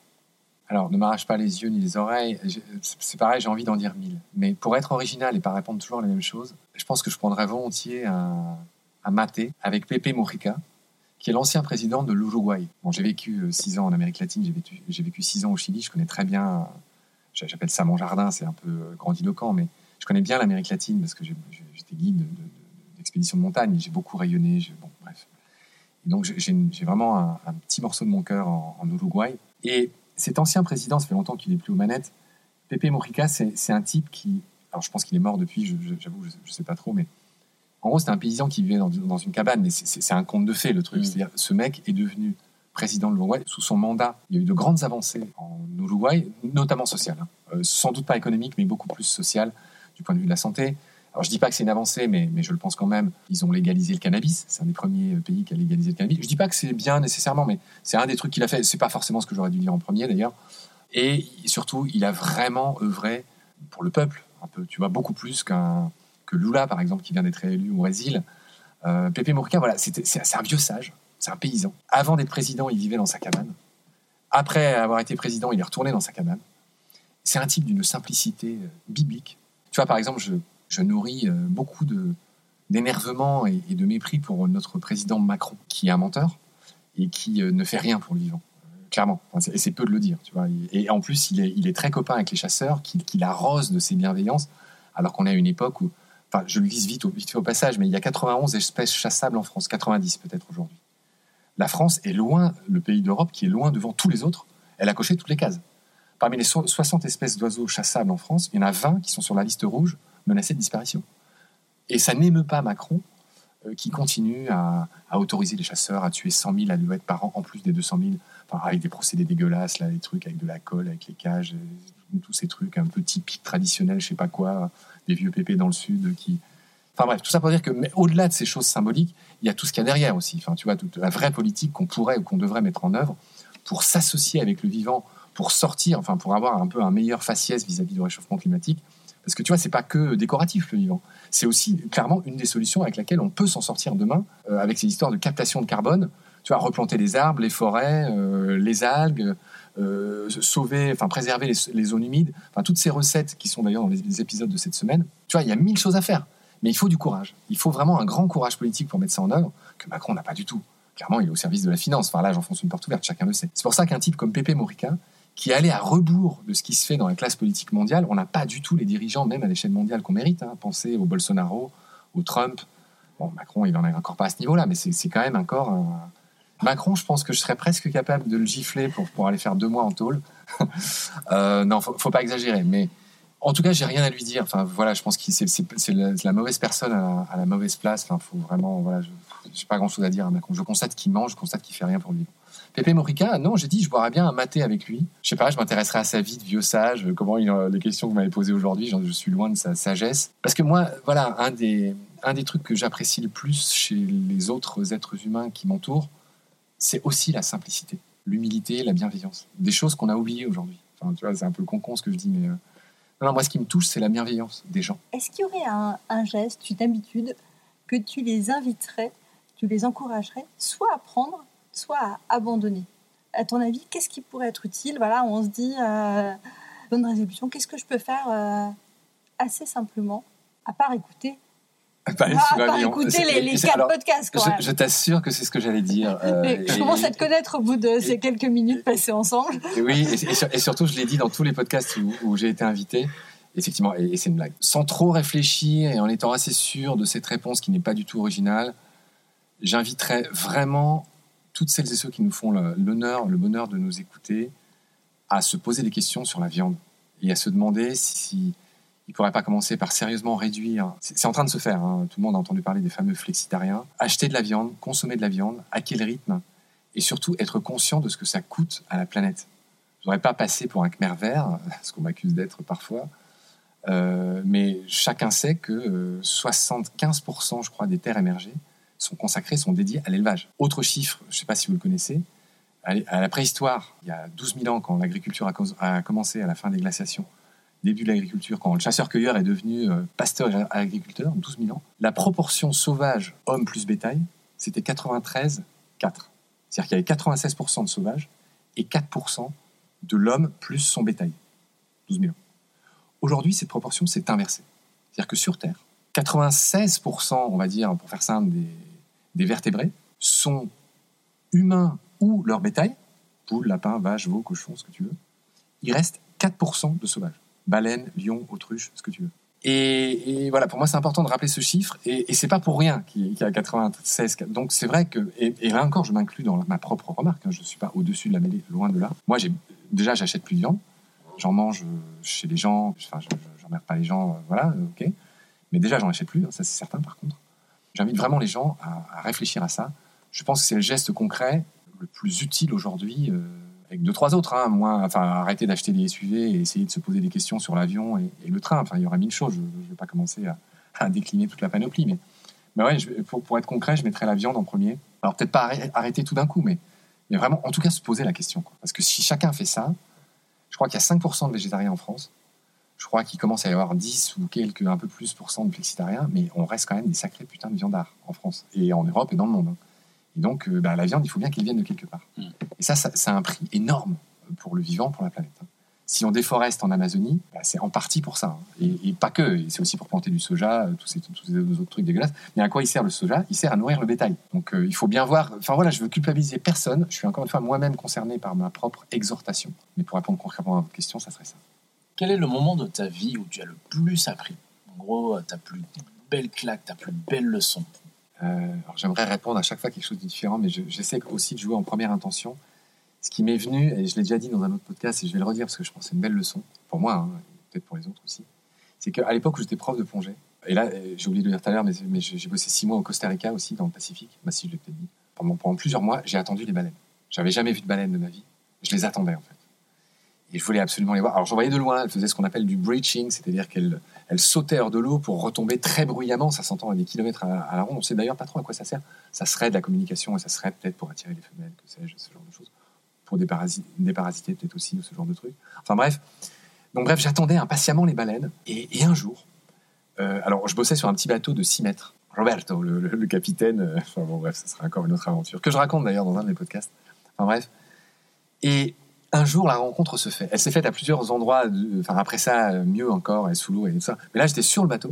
C: Alors, ne m'arrache pas les yeux ni les oreilles. C'est pareil, j'ai envie d'en dire mille. Mais pour être original et pas répondre toujours la même chose, je pense que je prendrais volontiers un, un maté avec Pepe Mujica, qui est l'ancien président de l'Uruguay. Bon, j'ai vécu euh, six ans en Amérique latine, j'ai vécu, j'ai vécu six ans au Chili, je connais très bien, j'appelle ça mon jardin, c'est un peu euh, grandiloquent, mais je connais bien l'Amérique latine parce que j'étais guide d'expédition de, montagne, j'ai beaucoup rayonné, bon, bref. Et donc j'ai vraiment un, petit morceau de mon cœur en, Uruguay. Et cet ancien président, ça fait longtemps qu'il n'est plus aux manettes, Pepe Mujica, c'est un type qui, alors je pense qu'il est mort depuis, j'avoue, je ne sais pas trop, mais en gros, c'était un paysan qui vivait dans, une cabane, mais c'est un conte de fées, le truc. Mm. C'est-à-dire, ce mec est devenu président de l'Uruguay. Sous son mandat, il y a eu de grandes avancées en Uruguay, notamment sociales. Hein. Euh, sans doute pas économiques, mais beaucoup plus sociales du point de vue de la santé. Alors, je dis pas que c'est une avancée, mais, mais, je le pense quand même. Ils ont légalisé le cannabis. C'est un des premiers pays qui a légalisé le cannabis. Je dis pas que c'est bien nécessairement, mais c'est un des trucs qu'il a fait. C'est pas forcément ce que j'aurais dû dire en premier, d'ailleurs. Et surtout, il a vraiment œuvré pour le peuple, un peu, tu vois, beaucoup plus qu'un Lula, par exemple, qui vient d'être élu au Brésil. Euh, Pepe Mujica, voilà, c'est un vieux sage, c'est un paysan. Avant d'être président, il vivait dans sa cabane. Après avoir été président, il est retourné dans sa cabane. C'est un type d'une simplicité euh, biblique. Tu vois, par exemple, je, nourris euh, beaucoup d'énervement et, de mépris pour notre président Macron, qui est un menteur et qui ne fait rien pour le vivant. Clairement, et c'est peu de le dire. Tu vois. Et, en plus, il est, très copain avec les chasseurs, qu'il arrose de ses bienveillances, alors qu'on est à une époque où je le dis vite, vite au passage, mais il y a 91 espèces chassables en France, 90 peut-être aujourd'hui. La France est loin, le pays d'Europe qui est loin devant tous les autres. Elle a coché toutes les cases. Parmi les 60 espèces d'oiseaux chassables en France, il y en a 20 qui sont sur la liste rouge menacées de disparition. Et ça n'émeut pas Macron, euh, qui continue à, autoriser les chasseurs à tuer 100 000 alouettes par an, en plus des 200 000, avec des procédés dégueulasses, là, les trucs avec de la colle, avec les cages, euh, tous ces trucs un peu typiques, traditionnels, je sais pas quoi des vieux pépés dans le sud qui. Enfin bref, tout ça pour dire que, au-delà de ces choses symboliques, il y a tout ce qu'il y a derrière aussi. Enfin, tu vois, toute la vraie politique qu'on pourrait ou qu'on devrait mettre en œuvre pour s'associer avec le vivant, pour sortir, enfin, pour avoir un peu un meilleur faciès vis-à-vis du réchauffement climatique. Parce que tu vois, c'est pas que décoratif le vivant. C'est aussi clairement une des solutions avec laquelle on peut s'en sortir demain, euh, avec ces histoires de captation de carbone. Tu vois, replanter les arbres, les forêts, euh, les algues, euh, sauver, enfin préserver les, zones humides, enfin toutes ces recettes qui sont d'ailleurs dans les, épisodes de cette semaine. Tu vois, il y a mille choses à faire, mais il faut du courage. Il faut vraiment un grand courage politique pour mettre ça en œuvre que Macron n'a pas du tout. Clairement, il est au service de la finance. Enfin là, j'enfonce une porte ouverte, chacun le sait. C'est pour ça qu'un type comme Pepe Morica, qui allé à rebours de ce qui se fait dans la classe politique mondiale, on n'a pas du tout les dirigeants, même à l'échelle mondiale, qu'on mérite. Hein. Pensez au Bolsonaro, au Trump. Bon, Macron, il n'en est encore pas à ce niveau-là, mais c'est quand même encore un, Macron, je pense que je serais presque capable de le gifler pour, pour aller faire deux mois en tôle. euh, non, faut pas exagérer. Mais en tout cas, j'ai rien à lui dire. Enfin, voilà, je pense que c'est la, mauvaise personne à, la mauvaise place. Enfin, faut vraiment, voilà, je n'ai pas grand-chose à dire à Macron. Je constate qu'il mange, je constate qu'il fait rien pour lui. Pepe Morica, non, j'ai dit, je boirais bien un maté avec lui. Je sais pas, je m'intéresserai à sa vie de vieux sage, comment il, les questions que vous m'avez posées aujourd'hui, je suis loin de sa sagesse. Parce que moi, voilà, un des, trucs que j'apprécie le plus chez les autres êtres humains qui m'entourent, c'est aussi la simplicité, l'humilité, la bienveillance. Des choses qu'on a oubliées aujourd'hui. C'est un peu con ce que je dis, mais. Non, moi, ce qui me touche, c'est la bienveillance des gens.
B: Est-ce qu'il y aurait un, geste, une habitude, que tu les inviterais, tu les encouragerais, soit à prendre, soit à abandonner? À ton avis, qu'est-ce qui pourrait être utile? Voilà, on se dit, euh, bonne résolution, qu'est-ce que je peux faire euh, assez simplement, à part écouter
C: Aller
B: Ah, les, quatre
C: alors,
B: podcasts, quand même.
C: Je, je t'assure que c'est ce que j'allais dire. euh,
B: je
C: et-
B: commence à te connaître au bout de ces quelques minutes passées ensemble.
C: et oui, et, et sur- et surtout, je l'ai dit dans tous les podcasts où, où j'ai été invité. Effectivement, et, c'est une blague. Sans trop réfléchir et en étant assez sûr de cette réponse qui n'est pas du tout originale, j'inviterais vraiment toutes celles et ceux qui nous font l'honneur, le bonheur de nous écouter, à se poser des questions sur la viande et à se demander si, il ne pourrait pas commencer par sérieusement réduire. C'est en train de se faire. hein. Tout le monde a entendu parler des fameux flexitariens. Acheter de la viande, consommer de la viande, à quel rythme, et surtout être conscient de ce que ça coûte à la planète. Je voudrais pas passer pour un Khmer vert, ce qu'on m'accuse d'être parfois. Euh, mais chacun sait que euh, 75%, je crois, des terres émergées sont consacrées, sont dédiées à l'élevage. Autre chiffre, je ne sais pas si vous le connaissez, à la préhistoire, il y a 12 000 ans, quand l'agriculture a commencé à la fin des glaciations, début de l'agriculture, quand le chasseur-cueilleur est devenu euh, pasteur-agriculteur, 12 000 ans, la proportion sauvage homme plus bétail, c'était 93-4. C'est-à-dire qu'il y avait 96% de sauvages et 4% de l'homme plus son bétail. 12 000 ans. Aujourd'hui, cette proportion s'est inversée. C'est-à-dire que sur Terre, 96%, on va dire, pour faire simple, des, vertébrés sont humains ou leur bétail, poules, lapins, vaches, veaux, cochons, ce que tu veux. Il reste 4% de sauvages. Baleines, lions, autruches, ce que tu veux. Et, voilà, pour moi, c'est important de rappeler ce chiffre, et, et c'est pas pour rien qu'il y a 96. Donc c'est vrai que, et, là encore, je m'inclus dans ma propre remarque, hein, je suis pas au-dessus de la mêlée, loin de là. Moi, j'ai déjà, j'achète plus de viande, j'en mange euh, chez les gens, enfin, je n'emmerde pas les gens, euh, voilà, euh, ok. Mais déjà, j'en achète plus, hein, ça c'est certain par contre. J'invite vraiment les gens à, réfléchir à ça. Je pense que c'est le geste concret le plus utile aujourd'hui, deux, trois autres. Hein, moins, enfin, arrêter d'acheter des SUV et essayer de se poser des questions sur l'avion et, le train. Enfin, il y aura mille choses. Je ne vais pas commencer à, décliner toute la panoplie. Mais, mais ouais, je, pour, pour être concret, je mettrais la viande en premier. Alors peut-être pas arrêter, tout d'un coup, mais, mais vraiment, en tout cas, se poser la question. Parce que si chacun fait ça, je crois qu'il y a 5% de végétariens en France. Je crois qu'il commence à y avoir 10 ou quelques, un peu plus pour cent de flexitariens, mais on reste quand même des sacrés putains de viandards en France, et en Europe et dans le monde. hein. Et donc, euh, bah, la viande, il faut bien qu'elle vienne de quelque part.
A: Mm.
C: Et ça, ça, ça a un prix énorme pour le vivant, pour la planète. hein. Si on déforeste en Amazonie, bah, c'est en partie pour ça. hein. Et, et pas que, c'est aussi pour planter du soja, euh, tous ces, tous ces autres trucs dégueulasses. Mais à quoi il sert le soja? Il sert à nourrir le bétail. Donc euh, il faut bien voir. Enfin voilà, je veux culpabiliser personne. Je suis encore une fois moi-même concerné par ma propre exhortation. Mais pour répondre concrètement à votre question, ça serait ça.
A: Quel est le moment de ta vie où tu as le plus appris? En gros, ta plus belle claque, ta plus belle leçon
C: Euh, alors j'aimerais répondre à chaque fois quelque chose de différent, mais je- j'essaie aussi de jouer en première intention. Ce qui m'est venu, et je l'ai déjà dit dans un autre podcast, et je vais le redire parce que je pense que c'est une belle leçon, pour moi, hein, peut-être pour les autres aussi, c'est qu'à l'époque où j'étais prof de plongée, et là, euh, j'ai oublié de le dire tout à l'heure, mais, j'ai bossé six mois au Costa Rica aussi, dans le Pacifique, bah si, je l'ai peut-être dit. Pendant, plusieurs mois, j'ai attendu les baleines. J'avais jamais vu de baleines de ma vie. Je les attendais, en fait. Et je voulais absolument les voir. Alors, j'en voyais de loin, elles faisaient ce qu'on appelle du breaching, c'est-à-dire qu'elles elles sautaient hors de l'eau pour retomber très bruyamment, ça s'entend à des kilomètres à, à la ronde. On sait d'ailleurs pas trop à quoi ça sert. Ça serait de la communication et ça serait peut-être pour attirer les femelles, que sais-je, ce genre de choses. Pour déparasi- déparasiter peut-être aussi, ou ce genre de trucs. Enfin bref. Donc bref, j'attendais impatiemment les baleines. Et, un jour, euh, alors je bossais sur un petit bateau de 6 mètres. Roberto, le, capitaine, euh, enfin bon bref, ça sera encore une autre aventure, que je raconte d'ailleurs dans un de mes podcasts. Enfin bref. Et un jour, la rencontre se fait. Elle s'est faite à plusieurs endroits. Enfin, après ça, mieux encore, et sous l'eau et tout ça. Mais là, j'étais sur le bateau.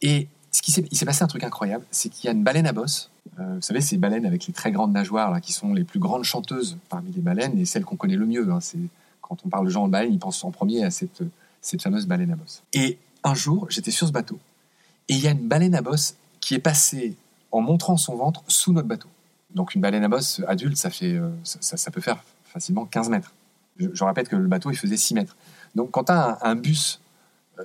C: Et ce qui s'est, il s'est passé un truc incroyable, c'est qu'il y a une baleine à bosse. Euh, vous savez, ces baleines avec les très grandes nageoires, là, qui sont les plus grandes chanteuses parmi les baleines et celles qu'on connaît le mieux. hein. C'est quand on parle de gens en baleine, ils pensent en premier à cette, cette fameuse baleine à bosse. Et un jour, j'étais sur ce bateau et il y a une baleine à bosse qui est passée en montrant son ventre sous notre bateau. Donc une baleine à bosse adulte, ça fait, euh, ça, peut faire facilement 15 mètres. Je, je répète que le bateau, il faisait 6 mètres. Donc quand tu as un, un bus, euh,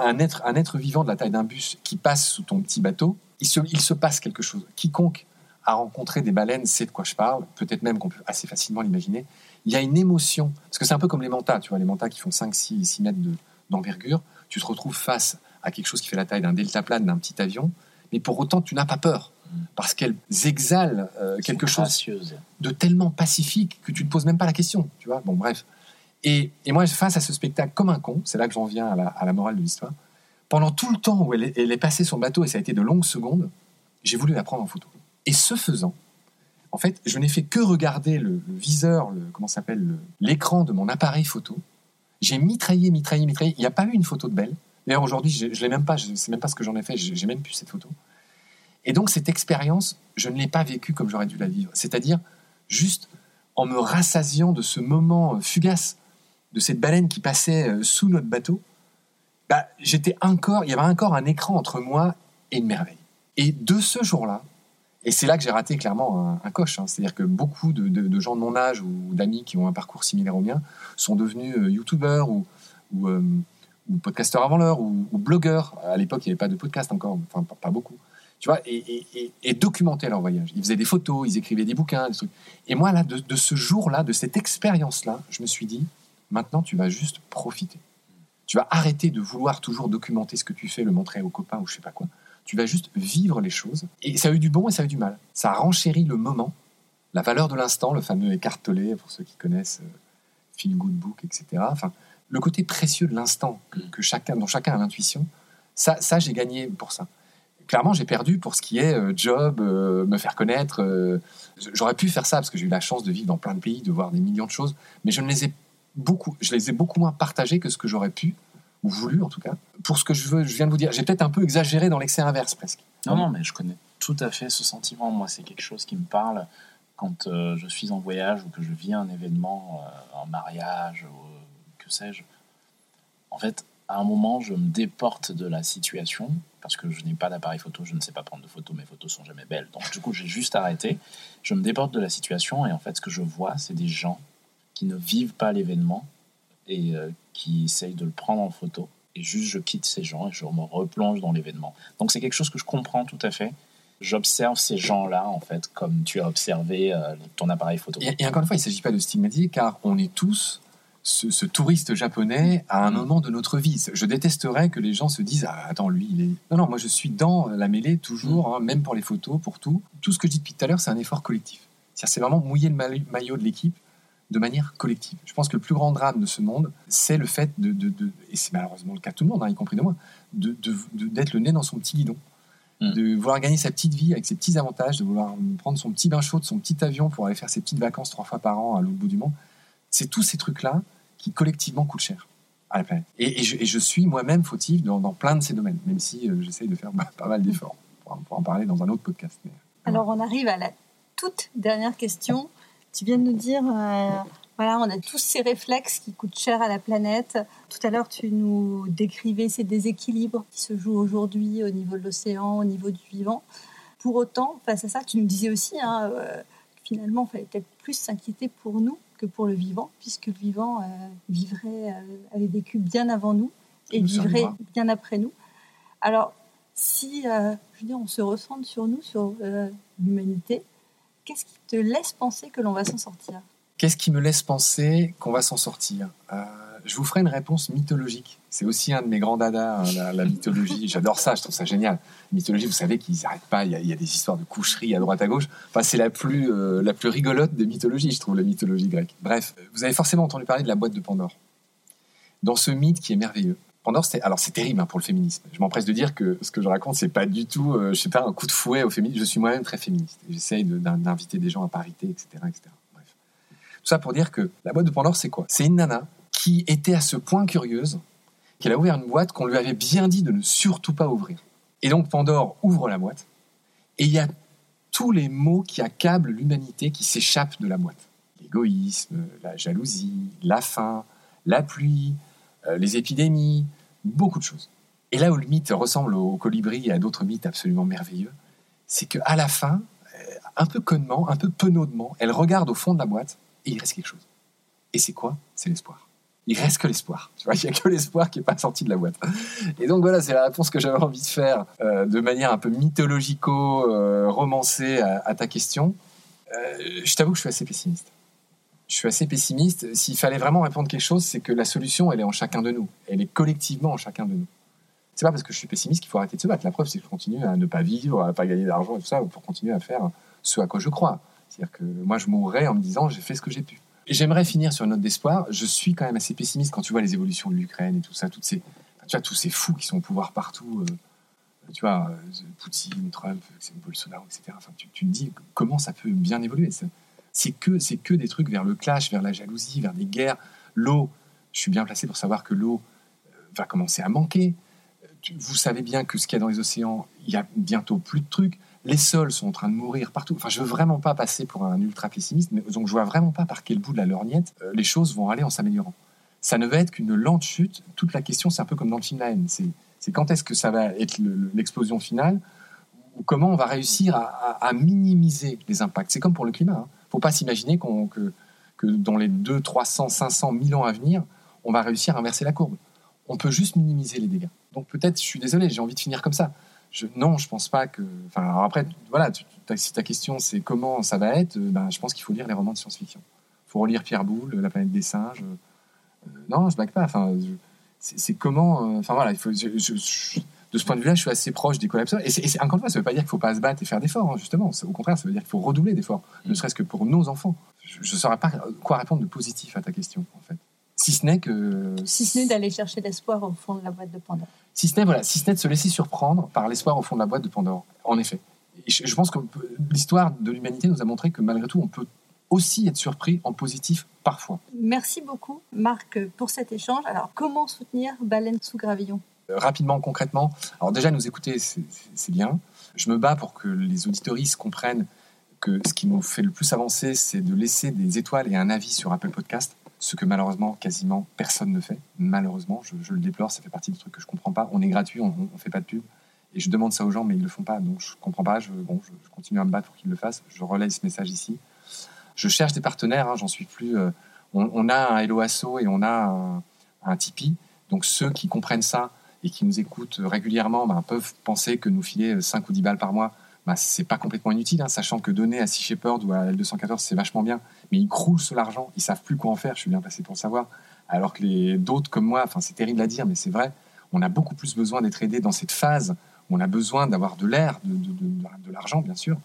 C: un être, un être vivant de la taille d'un bus qui passe sous ton petit bateau, il se, il se passe quelque chose. Quiconque a rencontré des baleines sait de quoi je parle, peut-être même qu'on peut assez facilement l'imaginer. Il y a une émotion, parce que c'est un peu comme les mantas, tu vois, les mantas qui font 5, 6, 6 mètres de- d'envergure, tu te retrouves face à quelque chose qui fait la taille d'un deltaplane, d'un petit avion, mais pour autant tu n'as pas peur, parce qu'elles exhalent euh, quelque chose
A: Gracieuse.
C: de tellement pacifique que tu ne te poses même pas la question, tu vois. Bon, bref. Et, et moi, face à ce spectacle comme un con, c'est là que j'en viens à la, à la morale de l'histoire, pendant tout le temps où elle est, passée sur le bateau, et ça a été de longues secondes, j'ai voulu la prendre en photo. Et ce faisant, en fait, je n'ai fait que regarder le, viseur, le, comment s'appelle, le- l'écran de mon appareil photo. J'ai mitraillé, mitraillé, mitraillé. Il n'y a pas eu une photo de belle, D'ailleurs, aujourd'hui, je ne l'ai même pas, je ne sais même pas ce que j'en ai fait, j'ai même plus cette photo. Et donc, cette expérience, je ne l'ai pas vécue comme j'aurais dû la vivre. C'est-à-dire, juste en me rassasiant de ce moment euh, fugace, de cette baleine qui passait euh, sous notre bateau, bah, j'étais encore, il y avait encore un écran entre moi et une merveille. Et de ce jour-là, et c'est là que j'ai raté clairement un, coche. Hein. C'est-à-dire que beaucoup de, gens de mon âge ou d'amis qui ont un parcours similaire au mien sont devenus euh, youtubeurs ou, ou, podcasteurs avant l'heure ou, blogueurs. À l'époque, il n'y avait pas de podcast encore, enfin pas beaucoup tu vois, et, documenter leur voyage. Ils faisaient des photos, ils écrivaient des bouquins, des trucs. Et moi, là, de, ce jour-là, de cette expérience-là, je me suis dit, maintenant, tu vas juste profiter. Tu vas arrêter de vouloir toujours documenter ce que tu fais, le montrer aux copains ou je sais pas quoi. Tu vas juste vivre les choses. Et ça a eu du bon et ça a eu du mal. Ça a renchéri le moment, la valeur de l'instant, le fameux écartelé, pour ceux qui connaissent euh, Feel Good Book, etc. Enfin, le côté précieux de l'instant que, chacun, dont chacun a l'intuition, ça, ça j'ai gagné pour ça clairement, j'ai perdu pour ce qui est euh, job, euh, me faire connaître. Euh, j'aurais pu faire ça parce que j'ai eu la chance de vivre dans plein de pays, de voir des millions de choses, mais je ne les ai beaucoup, je les ai beaucoup moins partagées que ce que j'aurais pu ou voulu en tout cas. Pour ce que je veux, je viens de vous dire, j'ai peut-être un peu exagéré dans l'excès inverse presque.
A: Non, non, mais je connais tout à fait ce sentiment. Moi, c'est quelque chose qui me parle quand je suis en voyage ou que je vis un événement, un mariage, ou que sais-je. En fait, à un moment, je me déporte de la situation parce que je n'ai pas d'appareil photo, je ne sais pas prendre de photos, mes photos sont jamais belles. Donc du coup, j'ai juste arrêté. Je me déporte de la situation et en fait, ce que je vois, c'est des gens qui ne vivent pas l'événement et euh, qui essayent de le prendre en photo. Et juste, je quitte ces gens et je me replonge dans l'événement. Donc c'est quelque chose que je comprends tout à fait. J'observe ces gens-là, en fait, comme tu as observé euh, ton appareil photo.
C: Et, et, encore une fois, il ne s'agit pas de stigmatiser, car on est tous ce, touriste japonais à un mm. moment de notre vie. Je détesterais que les gens se disent ah, Attends, lui, il est. Non, non, moi je suis dans la mêlée toujours, mm. hein, même pour les photos, pour tout. Tout ce que je dis depuis tout à l'heure, c'est un effort collectif. C'est vraiment mouiller le maillot de l'équipe de manière collective. Je pense que le plus grand drame de ce monde, c'est le fait de, et c'est malheureusement le cas de tout le monde, hein, y compris de moi, d'être le nez dans son petit guidon, mm. de vouloir gagner sa petite vie avec ses petits avantages, de vouloir prendre son petit bain chaud, son petit avion pour aller faire ses petites vacances trois fois par an à l'autre bout du monde. C'est tous ces trucs-là qui collectivement coûtent cher à la planète. Et, je, suis moi-même fautif dans, plein de ces domaines, même si euh, j'essaye de faire pas mal d'efforts pour, en parler dans un autre podcast.
B: Alors on arrive à la toute dernière question. Tu viens de nous dire, euh, voilà, on a tous ces réflexes qui coûtent cher à la planète. Tout à l'heure, tu nous décrivais ces déséquilibres qui se jouent aujourd'hui au niveau de l'océan, au niveau du vivant. Pour autant, face à ça, tu nous disais aussi, hein, euh, finalement, il fallait peut-être plus s'inquiéter pour nous que pour le vivant, puisque le vivant euh, vivrait, avait vécu bien avant nous et vivrait bien après nous. Alors, si je veux dire, on se recentre sur nous, sur l'humanité, qu'est-ce qui te laisse penser que l'on va s'en sortir?
C: Qu'est-ce qui me laisse penser qu'on va s'en sortir? Je vous ferai une réponse mythologique. C'est aussi un de mes grands dadas, hein, la, mythologie. J'adore ça, je trouve ça génial. mythologie, vous savez qu'ils n'arrêtent pas. Il y, a, des histoires de coucherie à droite à gauche. Enfin, c'est la euh, la plus rigolote des mythologies, je trouve, la mythologie grecque. Bref, vous avez forcément entendu parler de la boîte de Pandore. Dans ce mythe qui est merveilleux. C'est alors c'est terrible hein, pour le féminisme. Je m'empresse de dire que ce que je raconte, c'est pas du tout, euh, je sais pas, un coup de fouet au féminisme. Je suis moi-même très féministe. J'essaye d'inviter des gens à parité, etc., etc. Bref. Tout ça pour dire que la boîte de Pandore, c'est quoi? C'est une nana qui était à ce point curieuse qu'elle a ouvert une boîte qu'on lui avait bien dit de ne surtout pas ouvrir. Et donc Pandore ouvre la boîte, et il y a tous les mots qui accablent l'humanité qui s'échappent de la boîte. L'égoïsme, la jalousie, la faim, la pluie, euh, les épidémies, beaucoup de choses. Et là où le mythe ressemble au colibri et à d'autres mythes absolument merveilleux, c'est qu'à la fin, euh, un peu connement, un peu penaudement, elle regarde au fond de la boîte et il reste quelque chose. Et c'est quoi? C'est l'espoir il reste que l'espoir. Il n'y a que l'espoir qui n'est pas sorti de la boîte. Et donc voilà, c'est la réponse que j'avais envie de faire euh, de manière un peu mythologico-romancée euh, à, ta question. Je t'avoue que je suis assez pessimiste. Je suis assez pessimiste. S'il fallait vraiment répondre quelque chose, c'est que la solution, elle est en chacun de nous. Elle est collectivement en chacun de nous. C'est pas parce que je suis pessimiste qu'il faut arrêter de se battre. La preuve, c'est que je continue à ne pas vivre, à ne pas gagner d'argent et tout ça, pour continuer à faire ce à quoi je crois. C'est-à-dire que moi, je mourrais en me disant j'ai fait ce que j'ai pu. J'aimerais finir sur une note d'espoir. Je suis quand même assez pessimiste quand tu vois les évolutions de l'Ukraine et tout ça, toutes ces, tu vois, tous ces fous qui sont au pouvoir partout. Euh, tu vois, euh, Poutine, Trump, Bolsonaro, etc. Enfin, tu, te dis comment ça peut bien évoluer. C'est que, c'est que des trucs vers le clash, vers la jalousie, vers des guerres. L'eau, je suis bien placé pour savoir que l'eau euh, va commencer à manquer. Vous savez bien que ce qu'il y a dans les océans, il y a bientôt plus de trucs. Les sols sont en train de mourir partout. Enfin, je veux vraiment pas passer pour un ultra pessimiste, mais donc je vois vraiment pas par quel bout de la lorgnette euh, les choses vont aller en s'améliorant. Ça ne va être qu'une lente chute. Toute la question, c'est un peu comme dans le film La haine. C'est quand est-ce que ça va être l'explosion finale ou comment on va réussir à, minimiser les impacts. C'est comme pour le climat. Hein. Faut pas s'imaginer que, que dans les 2, 300, 500, 1000 ans à venir, on va réussir à inverser la courbe. On peut juste minimiser les dégâts. Donc peut-être, je suis désolé, j'ai envie de finir comme ça. Je, non, je pense pas que. Enfin, après, voilà, si ta question c'est comment ça va être, ben, je pense qu'il faut lire les romans de science-fiction. Il faut relire Pierre Boulle, La planète des singes. Euh, non, je bague pas. Enfin, c'est comment. Euh, enfin voilà, il faut. De ce point de vue-là, je suis assez proche des collapseurs. Et, encore une fois, ça ne veut pas dire qu'il ne faut pas se battre et faire d'efforts, hein, justement. Au contraire, ça veut dire qu'il faut redoubler d'efforts, ne serait-ce que pour nos enfants. Je ne saurais pas quoi répondre de positif à ta question, en fait. Si ce n'est que.
B: Si ce n'est d'aller chercher l'espoir au fond de la boîte de Pandore.
C: Si ce n'est voilà, si ce n'est de se laisser surprendre par l'espoir au fond de la boîte de Pandore. En effet. je, pense que l'histoire de l'humanité nous a montré que malgré tout, on peut aussi être surpris en positif parfois.
B: Merci beaucoup, Marc, pour cet échange. Alors, comment soutenir Baleine sous gravillon?
C: Rapidement, concrètement. Alors, déjà, nous écouter, c'est bien. Je me bats pour que les auditoristes comprennent que ce qui nous fait le plus avancer, c'est de laisser des étoiles et un avis sur Apple Podcast ce que malheureusement quasiment personne ne fait. Malheureusement, je, le déplore, ça fait partie des trucs que je comprends pas. On est gratuit, on, ne fait pas de pub. Et je demande ça aux gens, mais ils le font pas. Donc je comprends pas. Je, bon, je, continue à me battre pour qu'ils le fassent. Je relaye ce message ici. Je cherche des partenaires. Hein, J'en suis plus. Euh, on, a un Hello Asso et on a un, un, Tipeee. Donc ceux qui comprennent ça et qui nous écoutent régulièrement ben, peuvent penser que nous filer 5 ou 10 balles par mois, bah, c'est pas complètement inutile, hein, sachant que donner à Sea Shepherd ou à L214, c'est vachement bien, mais ils croulent sur l'argent, ils savent plus quoi en faire, je suis bien passé pour le savoir, alors que les d'autres comme moi, c'est terrible à dire, mais c'est vrai, on a beaucoup plus besoin d'être aidé dans cette phase. Où on a besoin d'avoir de l'air, de, de, l'argent bien sûr.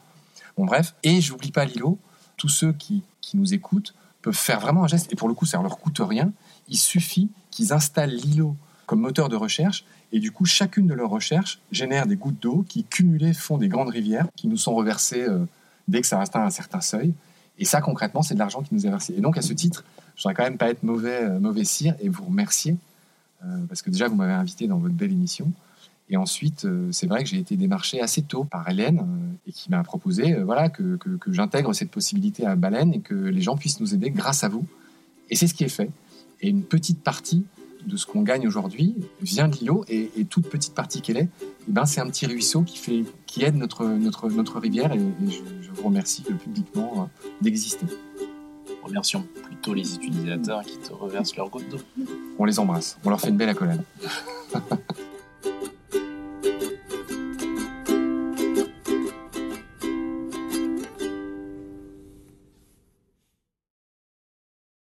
C: Bon bref, et j'oublie pas Lilo, tous ceux qui, qui nous écoutent peuvent faire vraiment un geste, et pour le coup ça leur coûte rien, il suffit qu'ils installent Lilo comme moteur de recherche et du coup, chacune de leurs recherches génère des gouttes d'eau qui, cumulées, font des grandes rivières qui nous sont reversées euh, dès que ça à un certain seuil. Et ça, concrètement, c'est de l'argent qui nous est versé. Et donc, à ce titre, je voudrais quand même pas être mauvais, euh, mauvais cire et vous remercier, euh, parce que déjà, vous m'avez invité dans votre belle émission. Et ensuite, c'est vrai que j'ai été démarché assez tôt par Hélène et qui m'a proposé voilà, que, que, que j'intègre cette possibilité à Baleine et que les gens puissent nous aider grâce à vous. Et c'est ce qui est fait. Et une petite partie de ce qu'on gagne aujourd'hui vient de l'îlot et, toute petite partie qu'elle est, eh ben, c'est un petit ruisseau qui, fait, qui aide notre, notre, notre rivière et, je, vous remercie publiquement euh, d'exister.
A: Remercions plutôt les utilisateurs qui te reversent leur goutte d'eau.
C: On les embrasse, on leur fait une belle accolade.